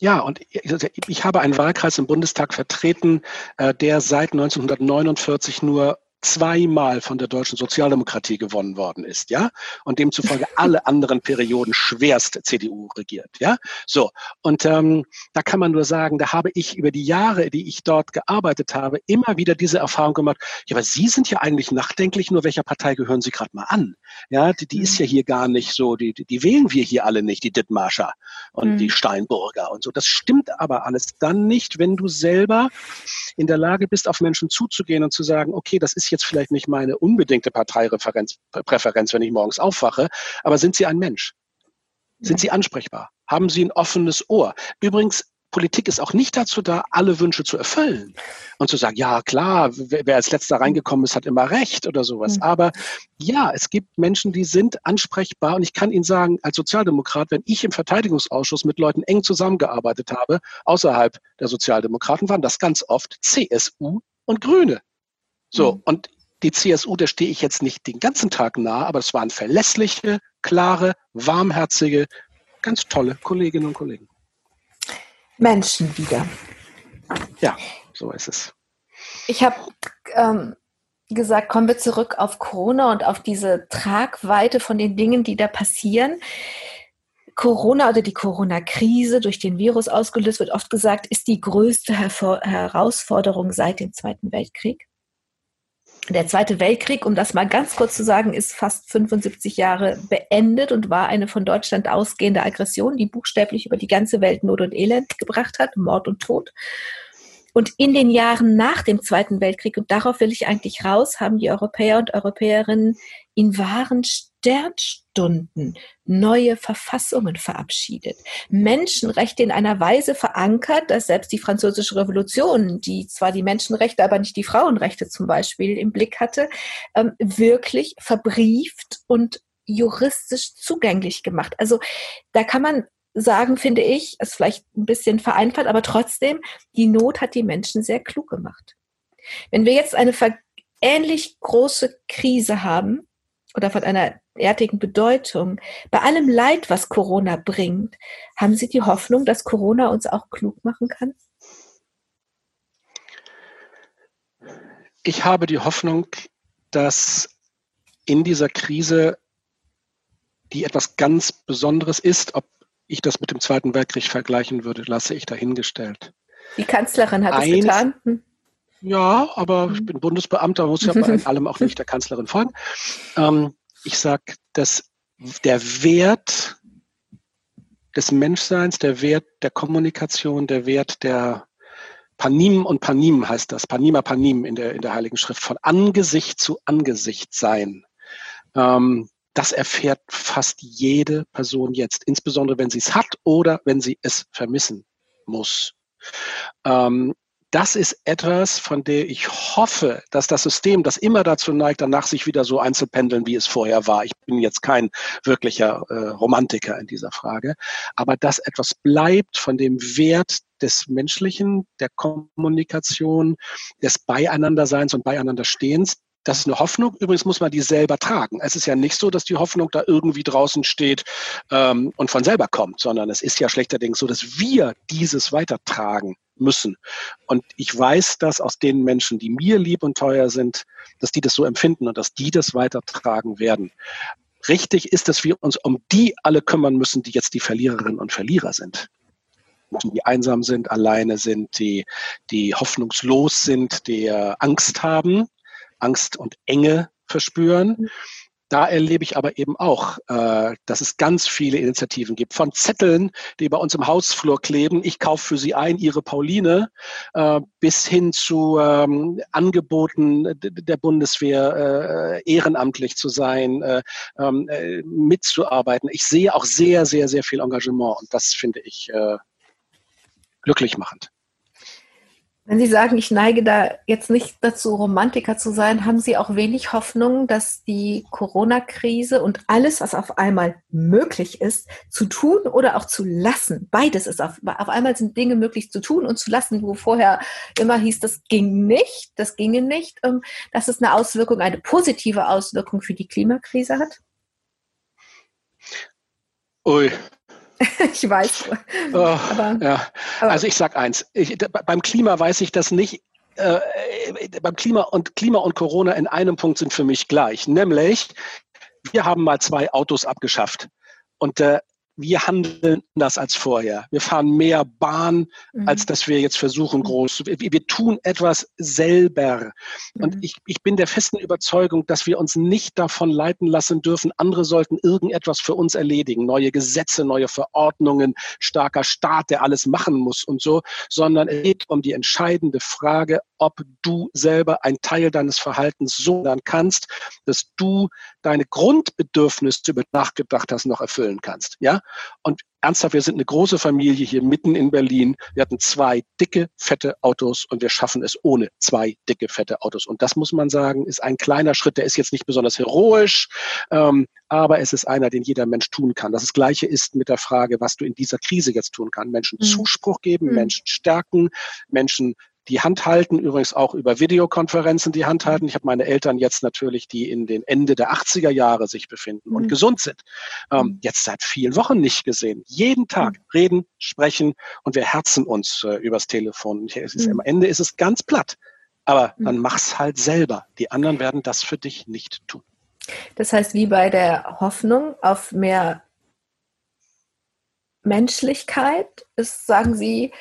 Ja, und ich habe einen Wahlkreis im Bundestag vertreten, äh, der seit 1949 nur zweimal von der deutschen Sozialdemokratie gewonnen worden ist, ja, und demzufolge [laughs] alle anderen Perioden schwerst CDU regiert, ja. So und ähm, da kann man nur sagen, da habe ich über die Jahre, die ich dort gearbeitet habe, immer wieder diese Erfahrung gemacht. Ja, aber Sie sind ja eigentlich nachdenklich. Nur welcher Partei gehören Sie gerade mal an? Ja, die, die ist mhm. ja hier gar nicht so. Die, die, die wählen wir hier alle nicht, die Dittmarscher und mhm. die Steinburger und so. Das stimmt aber alles dann nicht, wenn du selber in der Lage bist, auf Menschen zuzugehen und zu sagen, okay, das ist ist jetzt vielleicht nicht meine unbedingte Parteipräferenz, wenn ich morgens aufwache, aber sind Sie ein Mensch? Sind Sie ansprechbar? Haben Sie ein offenes Ohr? Übrigens, Politik ist auch nicht dazu da, alle Wünsche zu erfüllen und zu sagen, ja klar, wer als letzter reingekommen ist, hat immer recht oder sowas. Mhm. Aber ja, es gibt Menschen, die sind ansprechbar und ich kann Ihnen sagen, als Sozialdemokrat, wenn ich im Verteidigungsausschuss mit Leuten eng zusammengearbeitet habe, außerhalb der Sozialdemokraten, waren das ganz oft CSU und Grüne. So, mhm. und die CSU, der stehe ich jetzt nicht den ganzen Tag nah, aber es waren verlässliche, klare, warmherzige, ganz tolle Kolleginnen und Kollegen. Menschen wieder. Ja, so ist es. Ich habe ähm, gesagt, kommen wir zurück auf Corona und auf diese Tragweite von den Dingen, die da passieren. Corona oder die Corona-Krise durch den Virus ausgelöst wird oft gesagt, ist die größte Hervor Herausforderung seit dem Zweiten Weltkrieg. Der Zweite Weltkrieg, um das mal ganz kurz zu sagen, ist fast 75 Jahre beendet und war eine von Deutschland ausgehende Aggression, die buchstäblich über die ganze Welt Not und Elend gebracht hat, Mord und Tod. Und in den Jahren nach dem Zweiten Weltkrieg, und darauf will ich eigentlich raus, haben die Europäer und Europäerinnen in wahren Sternstunden neue Verfassungen verabschiedet. Menschenrechte in einer Weise verankert, dass selbst die französische Revolution, die zwar die Menschenrechte, aber nicht die Frauenrechte zum Beispiel im Blick hatte, ähm, wirklich verbrieft und juristisch zugänglich gemacht. Also da kann man sagen, finde ich, ist vielleicht ein bisschen vereinfacht, aber trotzdem, die Not hat die Menschen sehr klug gemacht. Wenn wir jetzt eine ähnlich große Krise haben oder von einer derartigen Bedeutung, bei allem Leid, was Corona bringt, haben Sie die Hoffnung, dass Corona uns auch klug machen kann? Ich habe die Hoffnung, dass in dieser Krise, die etwas ganz Besonderes ist, ob ich das mit dem Zweiten Weltkrieg vergleichen würde, lasse ich dahingestellt. Die Kanzlerin hat es getan. Hm. Ja, aber ich bin Bundesbeamter, muss ja bei [laughs] allem auch nicht der Kanzlerin folgen. Ähm, ich sage, dass der Wert des Menschseins, der Wert der Kommunikation, der Wert der Panim und Panim heißt das, Panima Panim in der, in der Heiligen Schrift, von Angesicht zu Angesicht sein. Ähm, das erfährt fast jede Person jetzt, insbesondere wenn sie es hat oder wenn sie es vermissen muss. Ähm, das ist etwas, von der ich hoffe, dass das System, das immer dazu neigt, danach sich wieder so einzupendeln, wie es vorher war. Ich bin jetzt kein wirklicher äh, Romantiker in dieser Frage, aber dass etwas bleibt von dem Wert des Menschlichen, der Kommunikation, des Beieinanderseins und Beieinanderstehens, das ist eine Hoffnung. Übrigens muss man die selber tragen. Es ist ja nicht so, dass die Hoffnung da irgendwie draußen steht ähm, und von selber kommt, sondern es ist ja schlechterdings so, dass wir dieses weitertragen müssen. Und ich weiß dass aus den Menschen, die mir lieb und teuer sind, dass die das so empfinden und dass die das weitertragen werden. Richtig ist, dass wir uns um die alle kümmern müssen, die jetzt die Verliererinnen und Verlierer sind die einsam sind, alleine sind, die, die hoffnungslos sind, die Angst haben. Angst und Enge verspüren. Da erlebe ich aber eben auch, äh, dass es ganz viele Initiativen gibt. Von Zetteln, die bei uns im Hausflur kleben, ich kaufe für Sie ein, Ihre Pauline, äh, bis hin zu ähm, Angeboten der Bundeswehr, äh, ehrenamtlich zu sein, äh, ähm, äh, mitzuarbeiten. Ich sehe auch sehr, sehr, sehr viel Engagement und das finde ich äh, glücklich machend. Wenn Sie sagen, ich neige da jetzt nicht dazu, Romantiker zu sein, haben Sie auch wenig Hoffnung, dass die Corona-Krise und alles, was auf einmal möglich ist, zu tun oder auch zu lassen, beides ist auf, auf einmal sind Dinge möglich zu tun und zu lassen, wo vorher immer hieß, das ging nicht, das ginge nicht, ähm, dass es eine Auswirkung, eine positive Auswirkung für die Klimakrise hat? Ui, [laughs] ich weiß. Oh, aber, ja. Aber also ich sag eins, ich, beim Klima weiß ich das nicht. Äh, beim Klima und Klima und Corona in einem Punkt sind für mich gleich, nämlich wir haben mal zwei Autos abgeschafft und äh, wir handeln das als vorher. Wir fahren mehr Bahn, mhm. als dass wir jetzt versuchen, groß. Wir, wir tun etwas selber. Mhm. Und ich, ich bin der festen Überzeugung, dass wir uns nicht davon leiten lassen dürfen, andere sollten irgendetwas für uns erledigen. Neue Gesetze, neue Verordnungen, starker Staat, der alles machen muss und so, sondern es geht um die entscheidende Frage, ob du selber ein Teil deines Verhaltens so dann kannst, dass du deine Grundbedürfnisse, über nachgedacht hast, noch erfüllen kannst. Ja? Und ernsthaft, wir sind eine große Familie hier mitten in Berlin. Wir hatten zwei dicke, fette Autos und wir schaffen es ohne zwei dicke, fette Autos. Und das muss man sagen, ist ein kleiner Schritt. Der ist jetzt nicht besonders heroisch, ähm, aber es ist einer, den jeder Mensch tun kann. Das Gleiche ist mit der Frage, was du in dieser Krise jetzt tun kannst. Menschen mhm. Zuspruch geben, mhm. Menschen stärken, Menschen die Hand halten, übrigens auch über Videokonferenzen die Hand halten. Ich habe meine Eltern jetzt natürlich, die in den Ende der 80er Jahre sich befinden und mhm. gesund sind, ähm, mhm. jetzt seit vielen Wochen nicht gesehen. Jeden Tag mhm. reden, sprechen und wir herzen uns äh, übers Telefon. Ist, mhm. Am Ende ist es ganz platt. Aber mhm. dann mach's halt selber. Die anderen werden das für dich nicht tun. Das heißt, wie bei der Hoffnung auf mehr Menschlichkeit ist, sagen Sie,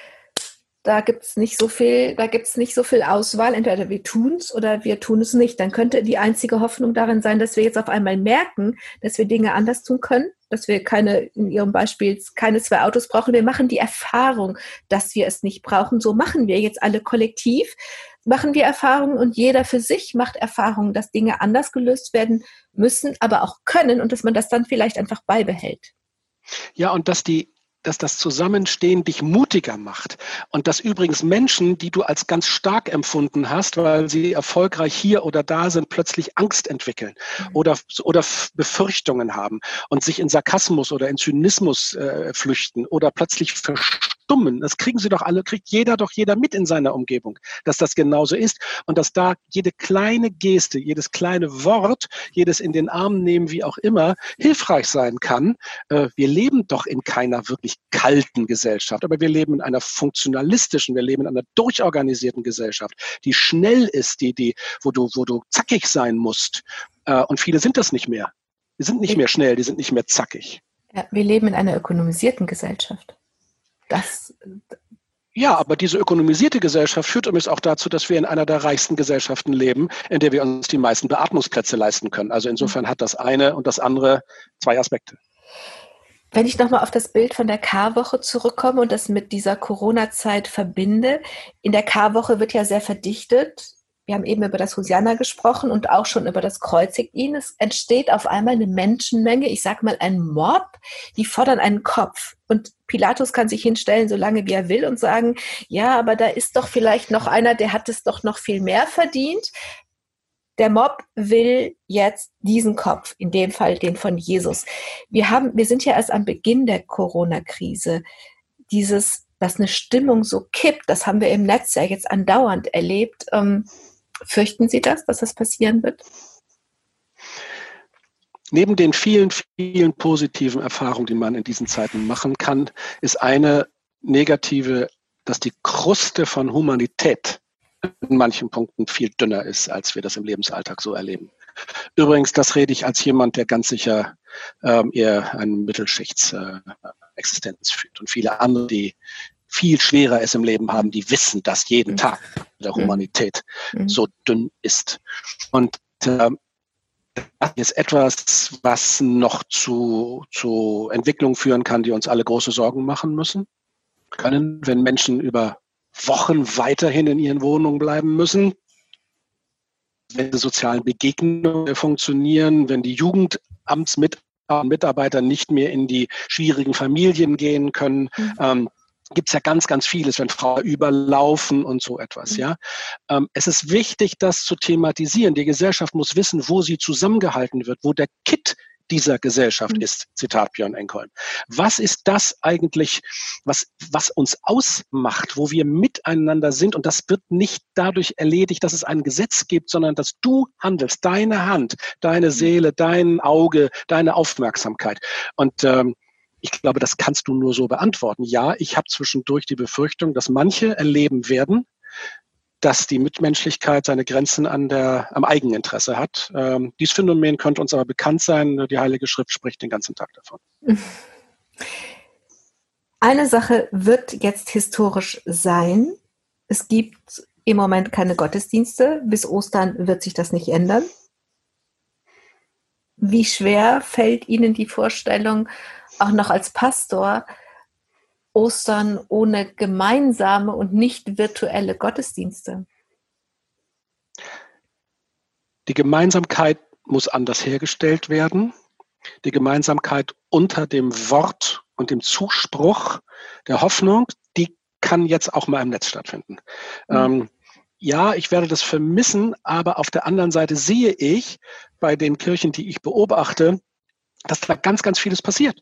da gibt es nicht so viel, da gibt nicht so viel Auswahl. Entweder wir tun es oder wir tun es nicht. Dann könnte die einzige Hoffnung darin sein, dass wir jetzt auf einmal merken, dass wir Dinge anders tun können, dass wir keine, in Ihrem Beispiel, keine zwei Autos brauchen. Wir machen die Erfahrung, dass wir es nicht brauchen. So machen wir jetzt alle kollektiv, machen wir Erfahrungen und jeder für sich macht Erfahrungen, dass Dinge anders gelöst werden müssen, aber auch können und dass man das dann vielleicht einfach beibehält. Ja, und dass die dass das Zusammenstehen dich mutiger macht. Und dass übrigens Menschen, die du als ganz stark empfunden hast, weil sie erfolgreich hier oder da sind, plötzlich Angst entwickeln mhm. oder, oder Befürchtungen haben und sich in Sarkasmus oder in Zynismus äh, flüchten oder plötzlich verstummen Dummen. Das kriegen sie doch alle, kriegt jeder doch jeder mit in seiner Umgebung, dass das genauso ist und dass da jede kleine Geste, jedes kleine Wort, jedes in den Arm nehmen, wie auch immer, hilfreich sein kann. Äh, wir leben doch in keiner wirklich kalten Gesellschaft, aber wir leben in einer funktionalistischen, wir leben in einer durchorganisierten Gesellschaft, die schnell ist, die, die, wo du, wo du zackig sein musst. Äh, und viele sind das nicht mehr. Die sind nicht mehr schnell, die sind nicht mehr zackig. Ja, wir leben in einer ökonomisierten Gesellschaft. Das, ja, aber diese ökonomisierte Gesellschaft führt übrigens auch dazu, dass wir in einer der reichsten Gesellschaften leben, in der wir uns die meisten Beatmungsplätze leisten können. Also insofern hat das eine und das andere zwei Aspekte. Wenn ich nochmal auf das Bild von der Karwoche zurückkomme und das mit dieser Corona-Zeit verbinde, in der Karwoche wird ja sehr verdichtet wir haben eben über das Hosianna gesprochen und auch schon über das Kreuzigt ihn. Es entsteht auf einmal eine Menschenmenge, ich sag mal ein Mob, die fordern einen Kopf. Und Pilatus kann sich hinstellen, solange wie er will, und sagen, ja, aber da ist doch vielleicht noch einer, der hat es doch noch viel mehr verdient. Der Mob will jetzt diesen Kopf, in dem Fall den von Jesus. Wir haben, wir sind ja erst am Beginn der Corona-Krise. Dieses, dass eine Stimmung so kippt, das haben wir im Netz ja jetzt andauernd erlebt. Ähm, Fürchten Sie das, dass das passieren wird? Neben den vielen, vielen positiven Erfahrungen, die man in diesen Zeiten machen kann, ist eine negative, dass die Kruste von Humanität in manchen Punkten viel dünner ist, als wir das im Lebensalltag so erleben. Übrigens, das rede ich als jemand, der ganz sicher ähm, eher eine Mittelschichtsexistenz äh, führt und viele andere, die viel schwerer es im Leben haben, die wissen das jeden mhm. Tag der. Humanität mhm. so dünn ist. Und äh, das ist etwas, was noch zu, zu Entwicklungen führen kann, die uns alle große Sorgen machen müssen. Können, wenn Menschen über Wochen weiterhin in ihren Wohnungen bleiben müssen, wenn die sozialen Begegnungen funktionieren, wenn die Jugendamtsmitarbeiter nicht mehr in die schwierigen Familien gehen können, mhm. ähm, gibt es ja ganz, ganz vieles, wenn Frauen überlaufen und so etwas. Mhm. Ja, ähm, es ist wichtig, das zu thematisieren. Die Gesellschaft muss wissen, wo sie zusammengehalten wird, wo der Kit dieser Gesellschaft mhm. ist, Zitat Björn Enkholm. Was ist das eigentlich, was, was uns ausmacht, wo wir miteinander sind? Und das wird nicht dadurch erledigt, dass es ein Gesetz gibt, sondern dass du handelst, deine Hand, deine mhm. Seele, dein Auge, deine Aufmerksamkeit. Und ähm, ich glaube, das kannst du nur so beantworten. Ja, ich habe zwischendurch die Befürchtung, dass manche erleben werden, dass die Mitmenschlichkeit seine Grenzen an der, am Eigeninteresse hat. Ähm, dieses Phänomen könnte uns aber bekannt sein. Die Heilige Schrift spricht den ganzen Tag davon. [laughs] Eine Sache wird jetzt historisch sein. Es gibt im Moment keine Gottesdienste. Bis Ostern wird sich das nicht ändern. Wie schwer fällt Ihnen die Vorstellung, auch noch als Pastor Ostern ohne gemeinsame und nicht virtuelle Gottesdienste? Die Gemeinsamkeit muss anders hergestellt werden. Die Gemeinsamkeit unter dem Wort und dem Zuspruch der Hoffnung, die kann jetzt auch mal im Netz stattfinden. Mhm. Ähm, ja, ich werde das vermissen, aber auf der anderen Seite sehe ich bei den Kirchen, die ich beobachte, dass da ganz, ganz vieles passiert.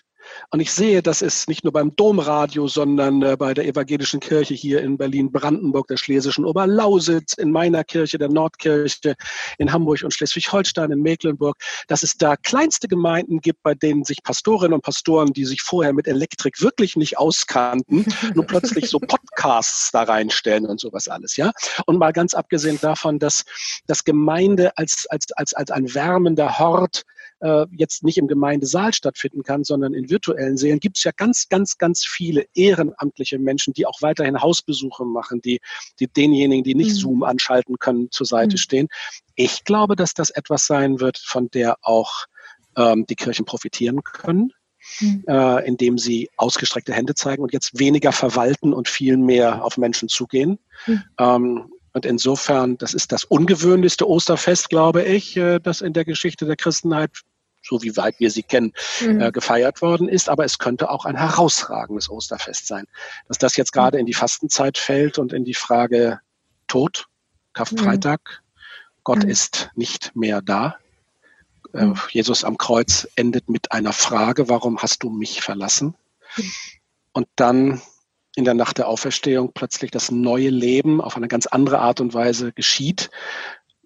Und ich sehe, das ist nicht nur beim Domradio, sondern äh, bei der evangelischen Kirche hier in Berlin-Brandenburg, der schlesischen Oberlausitz, in meiner Kirche, der Nordkirche, in Hamburg und Schleswig-Holstein, in Mecklenburg, dass es da kleinste Gemeinden gibt, bei denen sich Pastorinnen und Pastoren, die sich vorher mit Elektrik wirklich nicht auskannten, [laughs] nur plötzlich so Podcasts da reinstellen und sowas alles, ja. Und mal ganz abgesehen davon, dass, dass Gemeinde als, als, als, als ein wärmender Hort äh, jetzt nicht im Gemeindesaal stattfinden kann, sondern in virtuellen Seelen, gibt es ja ganz, ganz, ganz viele ehrenamtliche Menschen, die auch weiterhin Hausbesuche machen, die, die denjenigen, die nicht mhm. Zoom anschalten können, zur Seite mhm. stehen. Ich glaube, dass das etwas sein wird, von der auch ähm, die Kirchen profitieren können. Mhm. Äh, indem sie ausgestreckte Hände zeigen und jetzt weniger verwalten und viel mehr auf Menschen zugehen. Mhm. Ähm, und insofern, das ist das ungewöhnlichste Osterfest, glaube ich, äh, das in der Geschichte der Christenheit, so wie weit wir sie kennen, mhm. äh, gefeiert worden ist. Aber es könnte auch ein herausragendes Osterfest sein. Dass das jetzt gerade in die Fastenzeit fällt und in die Frage Tod, Karfreitag, mhm. Gott mhm. ist nicht mehr da. Äh, mhm. Jesus am Kreuz endet mit einer Frage, warum hast du mich verlassen? Mhm. Und dann in der Nacht der Auferstehung plötzlich das neue Leben auf eine ganz andere Art und Weise geschieht.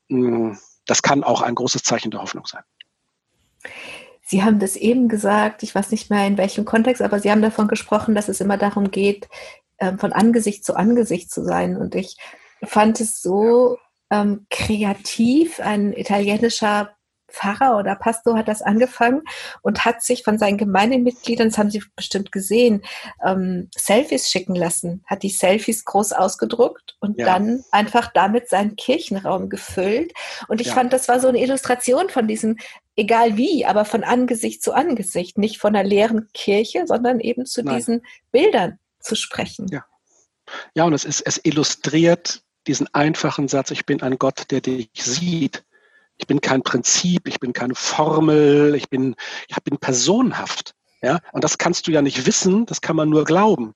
Mm, das kann auch ein großes Zeichen der Hoffnung sein. Sie haben das eben gesagt, ich weiß nicht mehr in welchem Kontext, aber Sie haben davon gesprochen, dass es immer darum geht, ähm, von Angesicht zu Angesicht zu sein. Und ich fand es so ähm, kreativ, ein italienischer Pfarrer oder Pastor hat das angefangen und hat sich von seinen Gemeindemitgliedern, das haben Sie bestimmt gesehen, ähm, Selfies schicken lassen, hat die Selfies groß ausgedruckt und ja. dann einfach damit seinen Kirchenraum gefüllt. Und ich ja. fand, das war so eine Illustration von diesem, egal wie, aber von Angesicht zu Angesicht, nicht von einer leeren Kirche, sondern eben zu Nein. diesen Bildern zu sprechen. Ja. Ja, und es ist, es illustriert diesen einfachen Satz, ich bin ein Gott, der dich sieht ich bin kein Prinzip, ich bin keine Formel, ich bin, ich bin personenhaft. Ja, und das kannst du ja nicht wissen, das kann man nur glauben.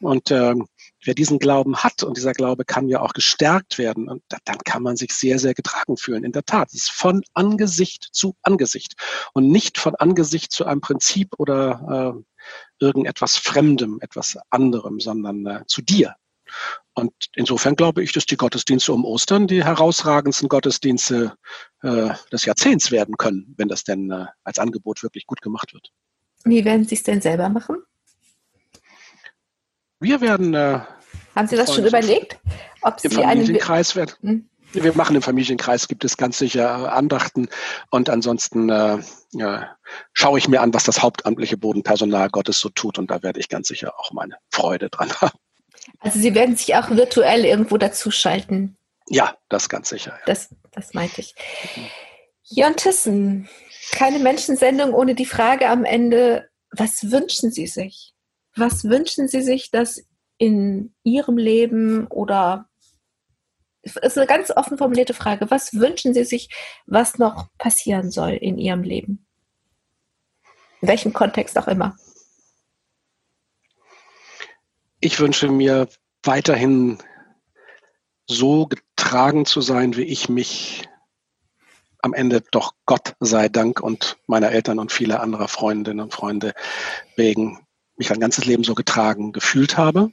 Und ähm, wer diesen Glauben hat, und dieser Glaube kann ja auch gestärkt werden, und da, dann kann man sich sehr, sehr getragen fühlen. In der Tat, es ist von Angesicht zu Angesicht und nicht von Angesicht zu einem Prinzip oder äh, irgendetwas Fremdem, etwas anderem, sondern äh, zu dir. Und insofern glaube ich, dass die Gottesdienste um Ostern die herausragendsten Gottesdienste äh, des Jahrzehnts werden können, wenn das denn äh, als Angebot wirklich gut gemacht wird. Wie werden Sie es denn selber machen? Wir werden. Äh, Haben Sie das schon überlegt? Ob Sie Familienkreis einen... werden. Hm? Wir machen im Familienkreis, gibt es ganz sicher äh, Andachten und ansonsten äh, ja, schaue ich mir an, was das hauptamtliche Bodenpersonal Gottes so tut und da werde ich ganz sicher auch meine Freude dran [laughs] haben. Also Sie werden sich auch virtuell irgendwo dazuschalten. Ja, das ganz sicher. Ja. Das, das meinte ich. Jörn Thyssen, keine Menschensendung ohne die Frage am Ende, was wünschen Sie sich? Was wünschen Sie sich, dass in Ihrem Leben oder es ist eine ganz offen formulierte Frage, was wünschen Sie sich, was noch passieren soll in Ihrem Leben? In welchem Kontext auch immer ich wünsche mir weiterhin so getragen zu sein, wie ich mich am Ende doch Gott sei Dank und meiner Eltern und vieler anderer Freundinnen und Freunde wegen mich ein ganzes Leben so getragen gefühlt habe.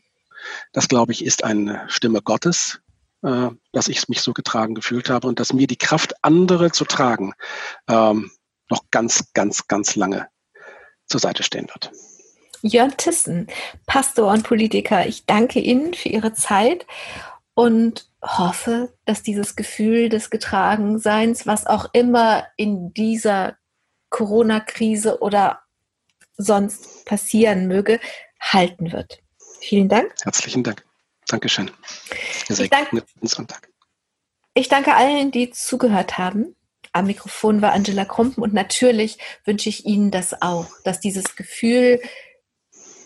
Das, glaube ich, ist eine Stimme Gottes, äh, dass ich mich so getragen gefühlt habe und dass mir die Kraft, andere zu tragen, ähm, noch ganz, ganz, ganz lange zur Seite stehen wird. Jörn Tissen, Pastor und Politiker. Ich danke Ihnen für Ihre Zeit und hoffe, dass dieses Gefühl des Getragenseins, was auch immer in dieser Corona-Krise oder sonst passieren möge, halten wird. Vielen Dank. Herzlichen Dank. Dankeschön. Ich danke, ich danke allen, die zugehört haben. Am Mikrofon war Angela Krumpen und natürlich wünsche ich Ihnen das auch, dass dieses Gefühl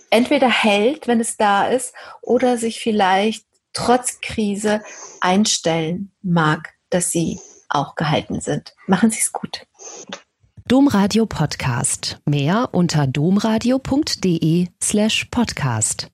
entweder hält, wenn es da ist, oder sich vielleicht trotz Krise einstellen mag, dass sie auch gehalten sind. Machen Sie es gut. Domradio Podcast. Mehr unter domradio.de slash podcast.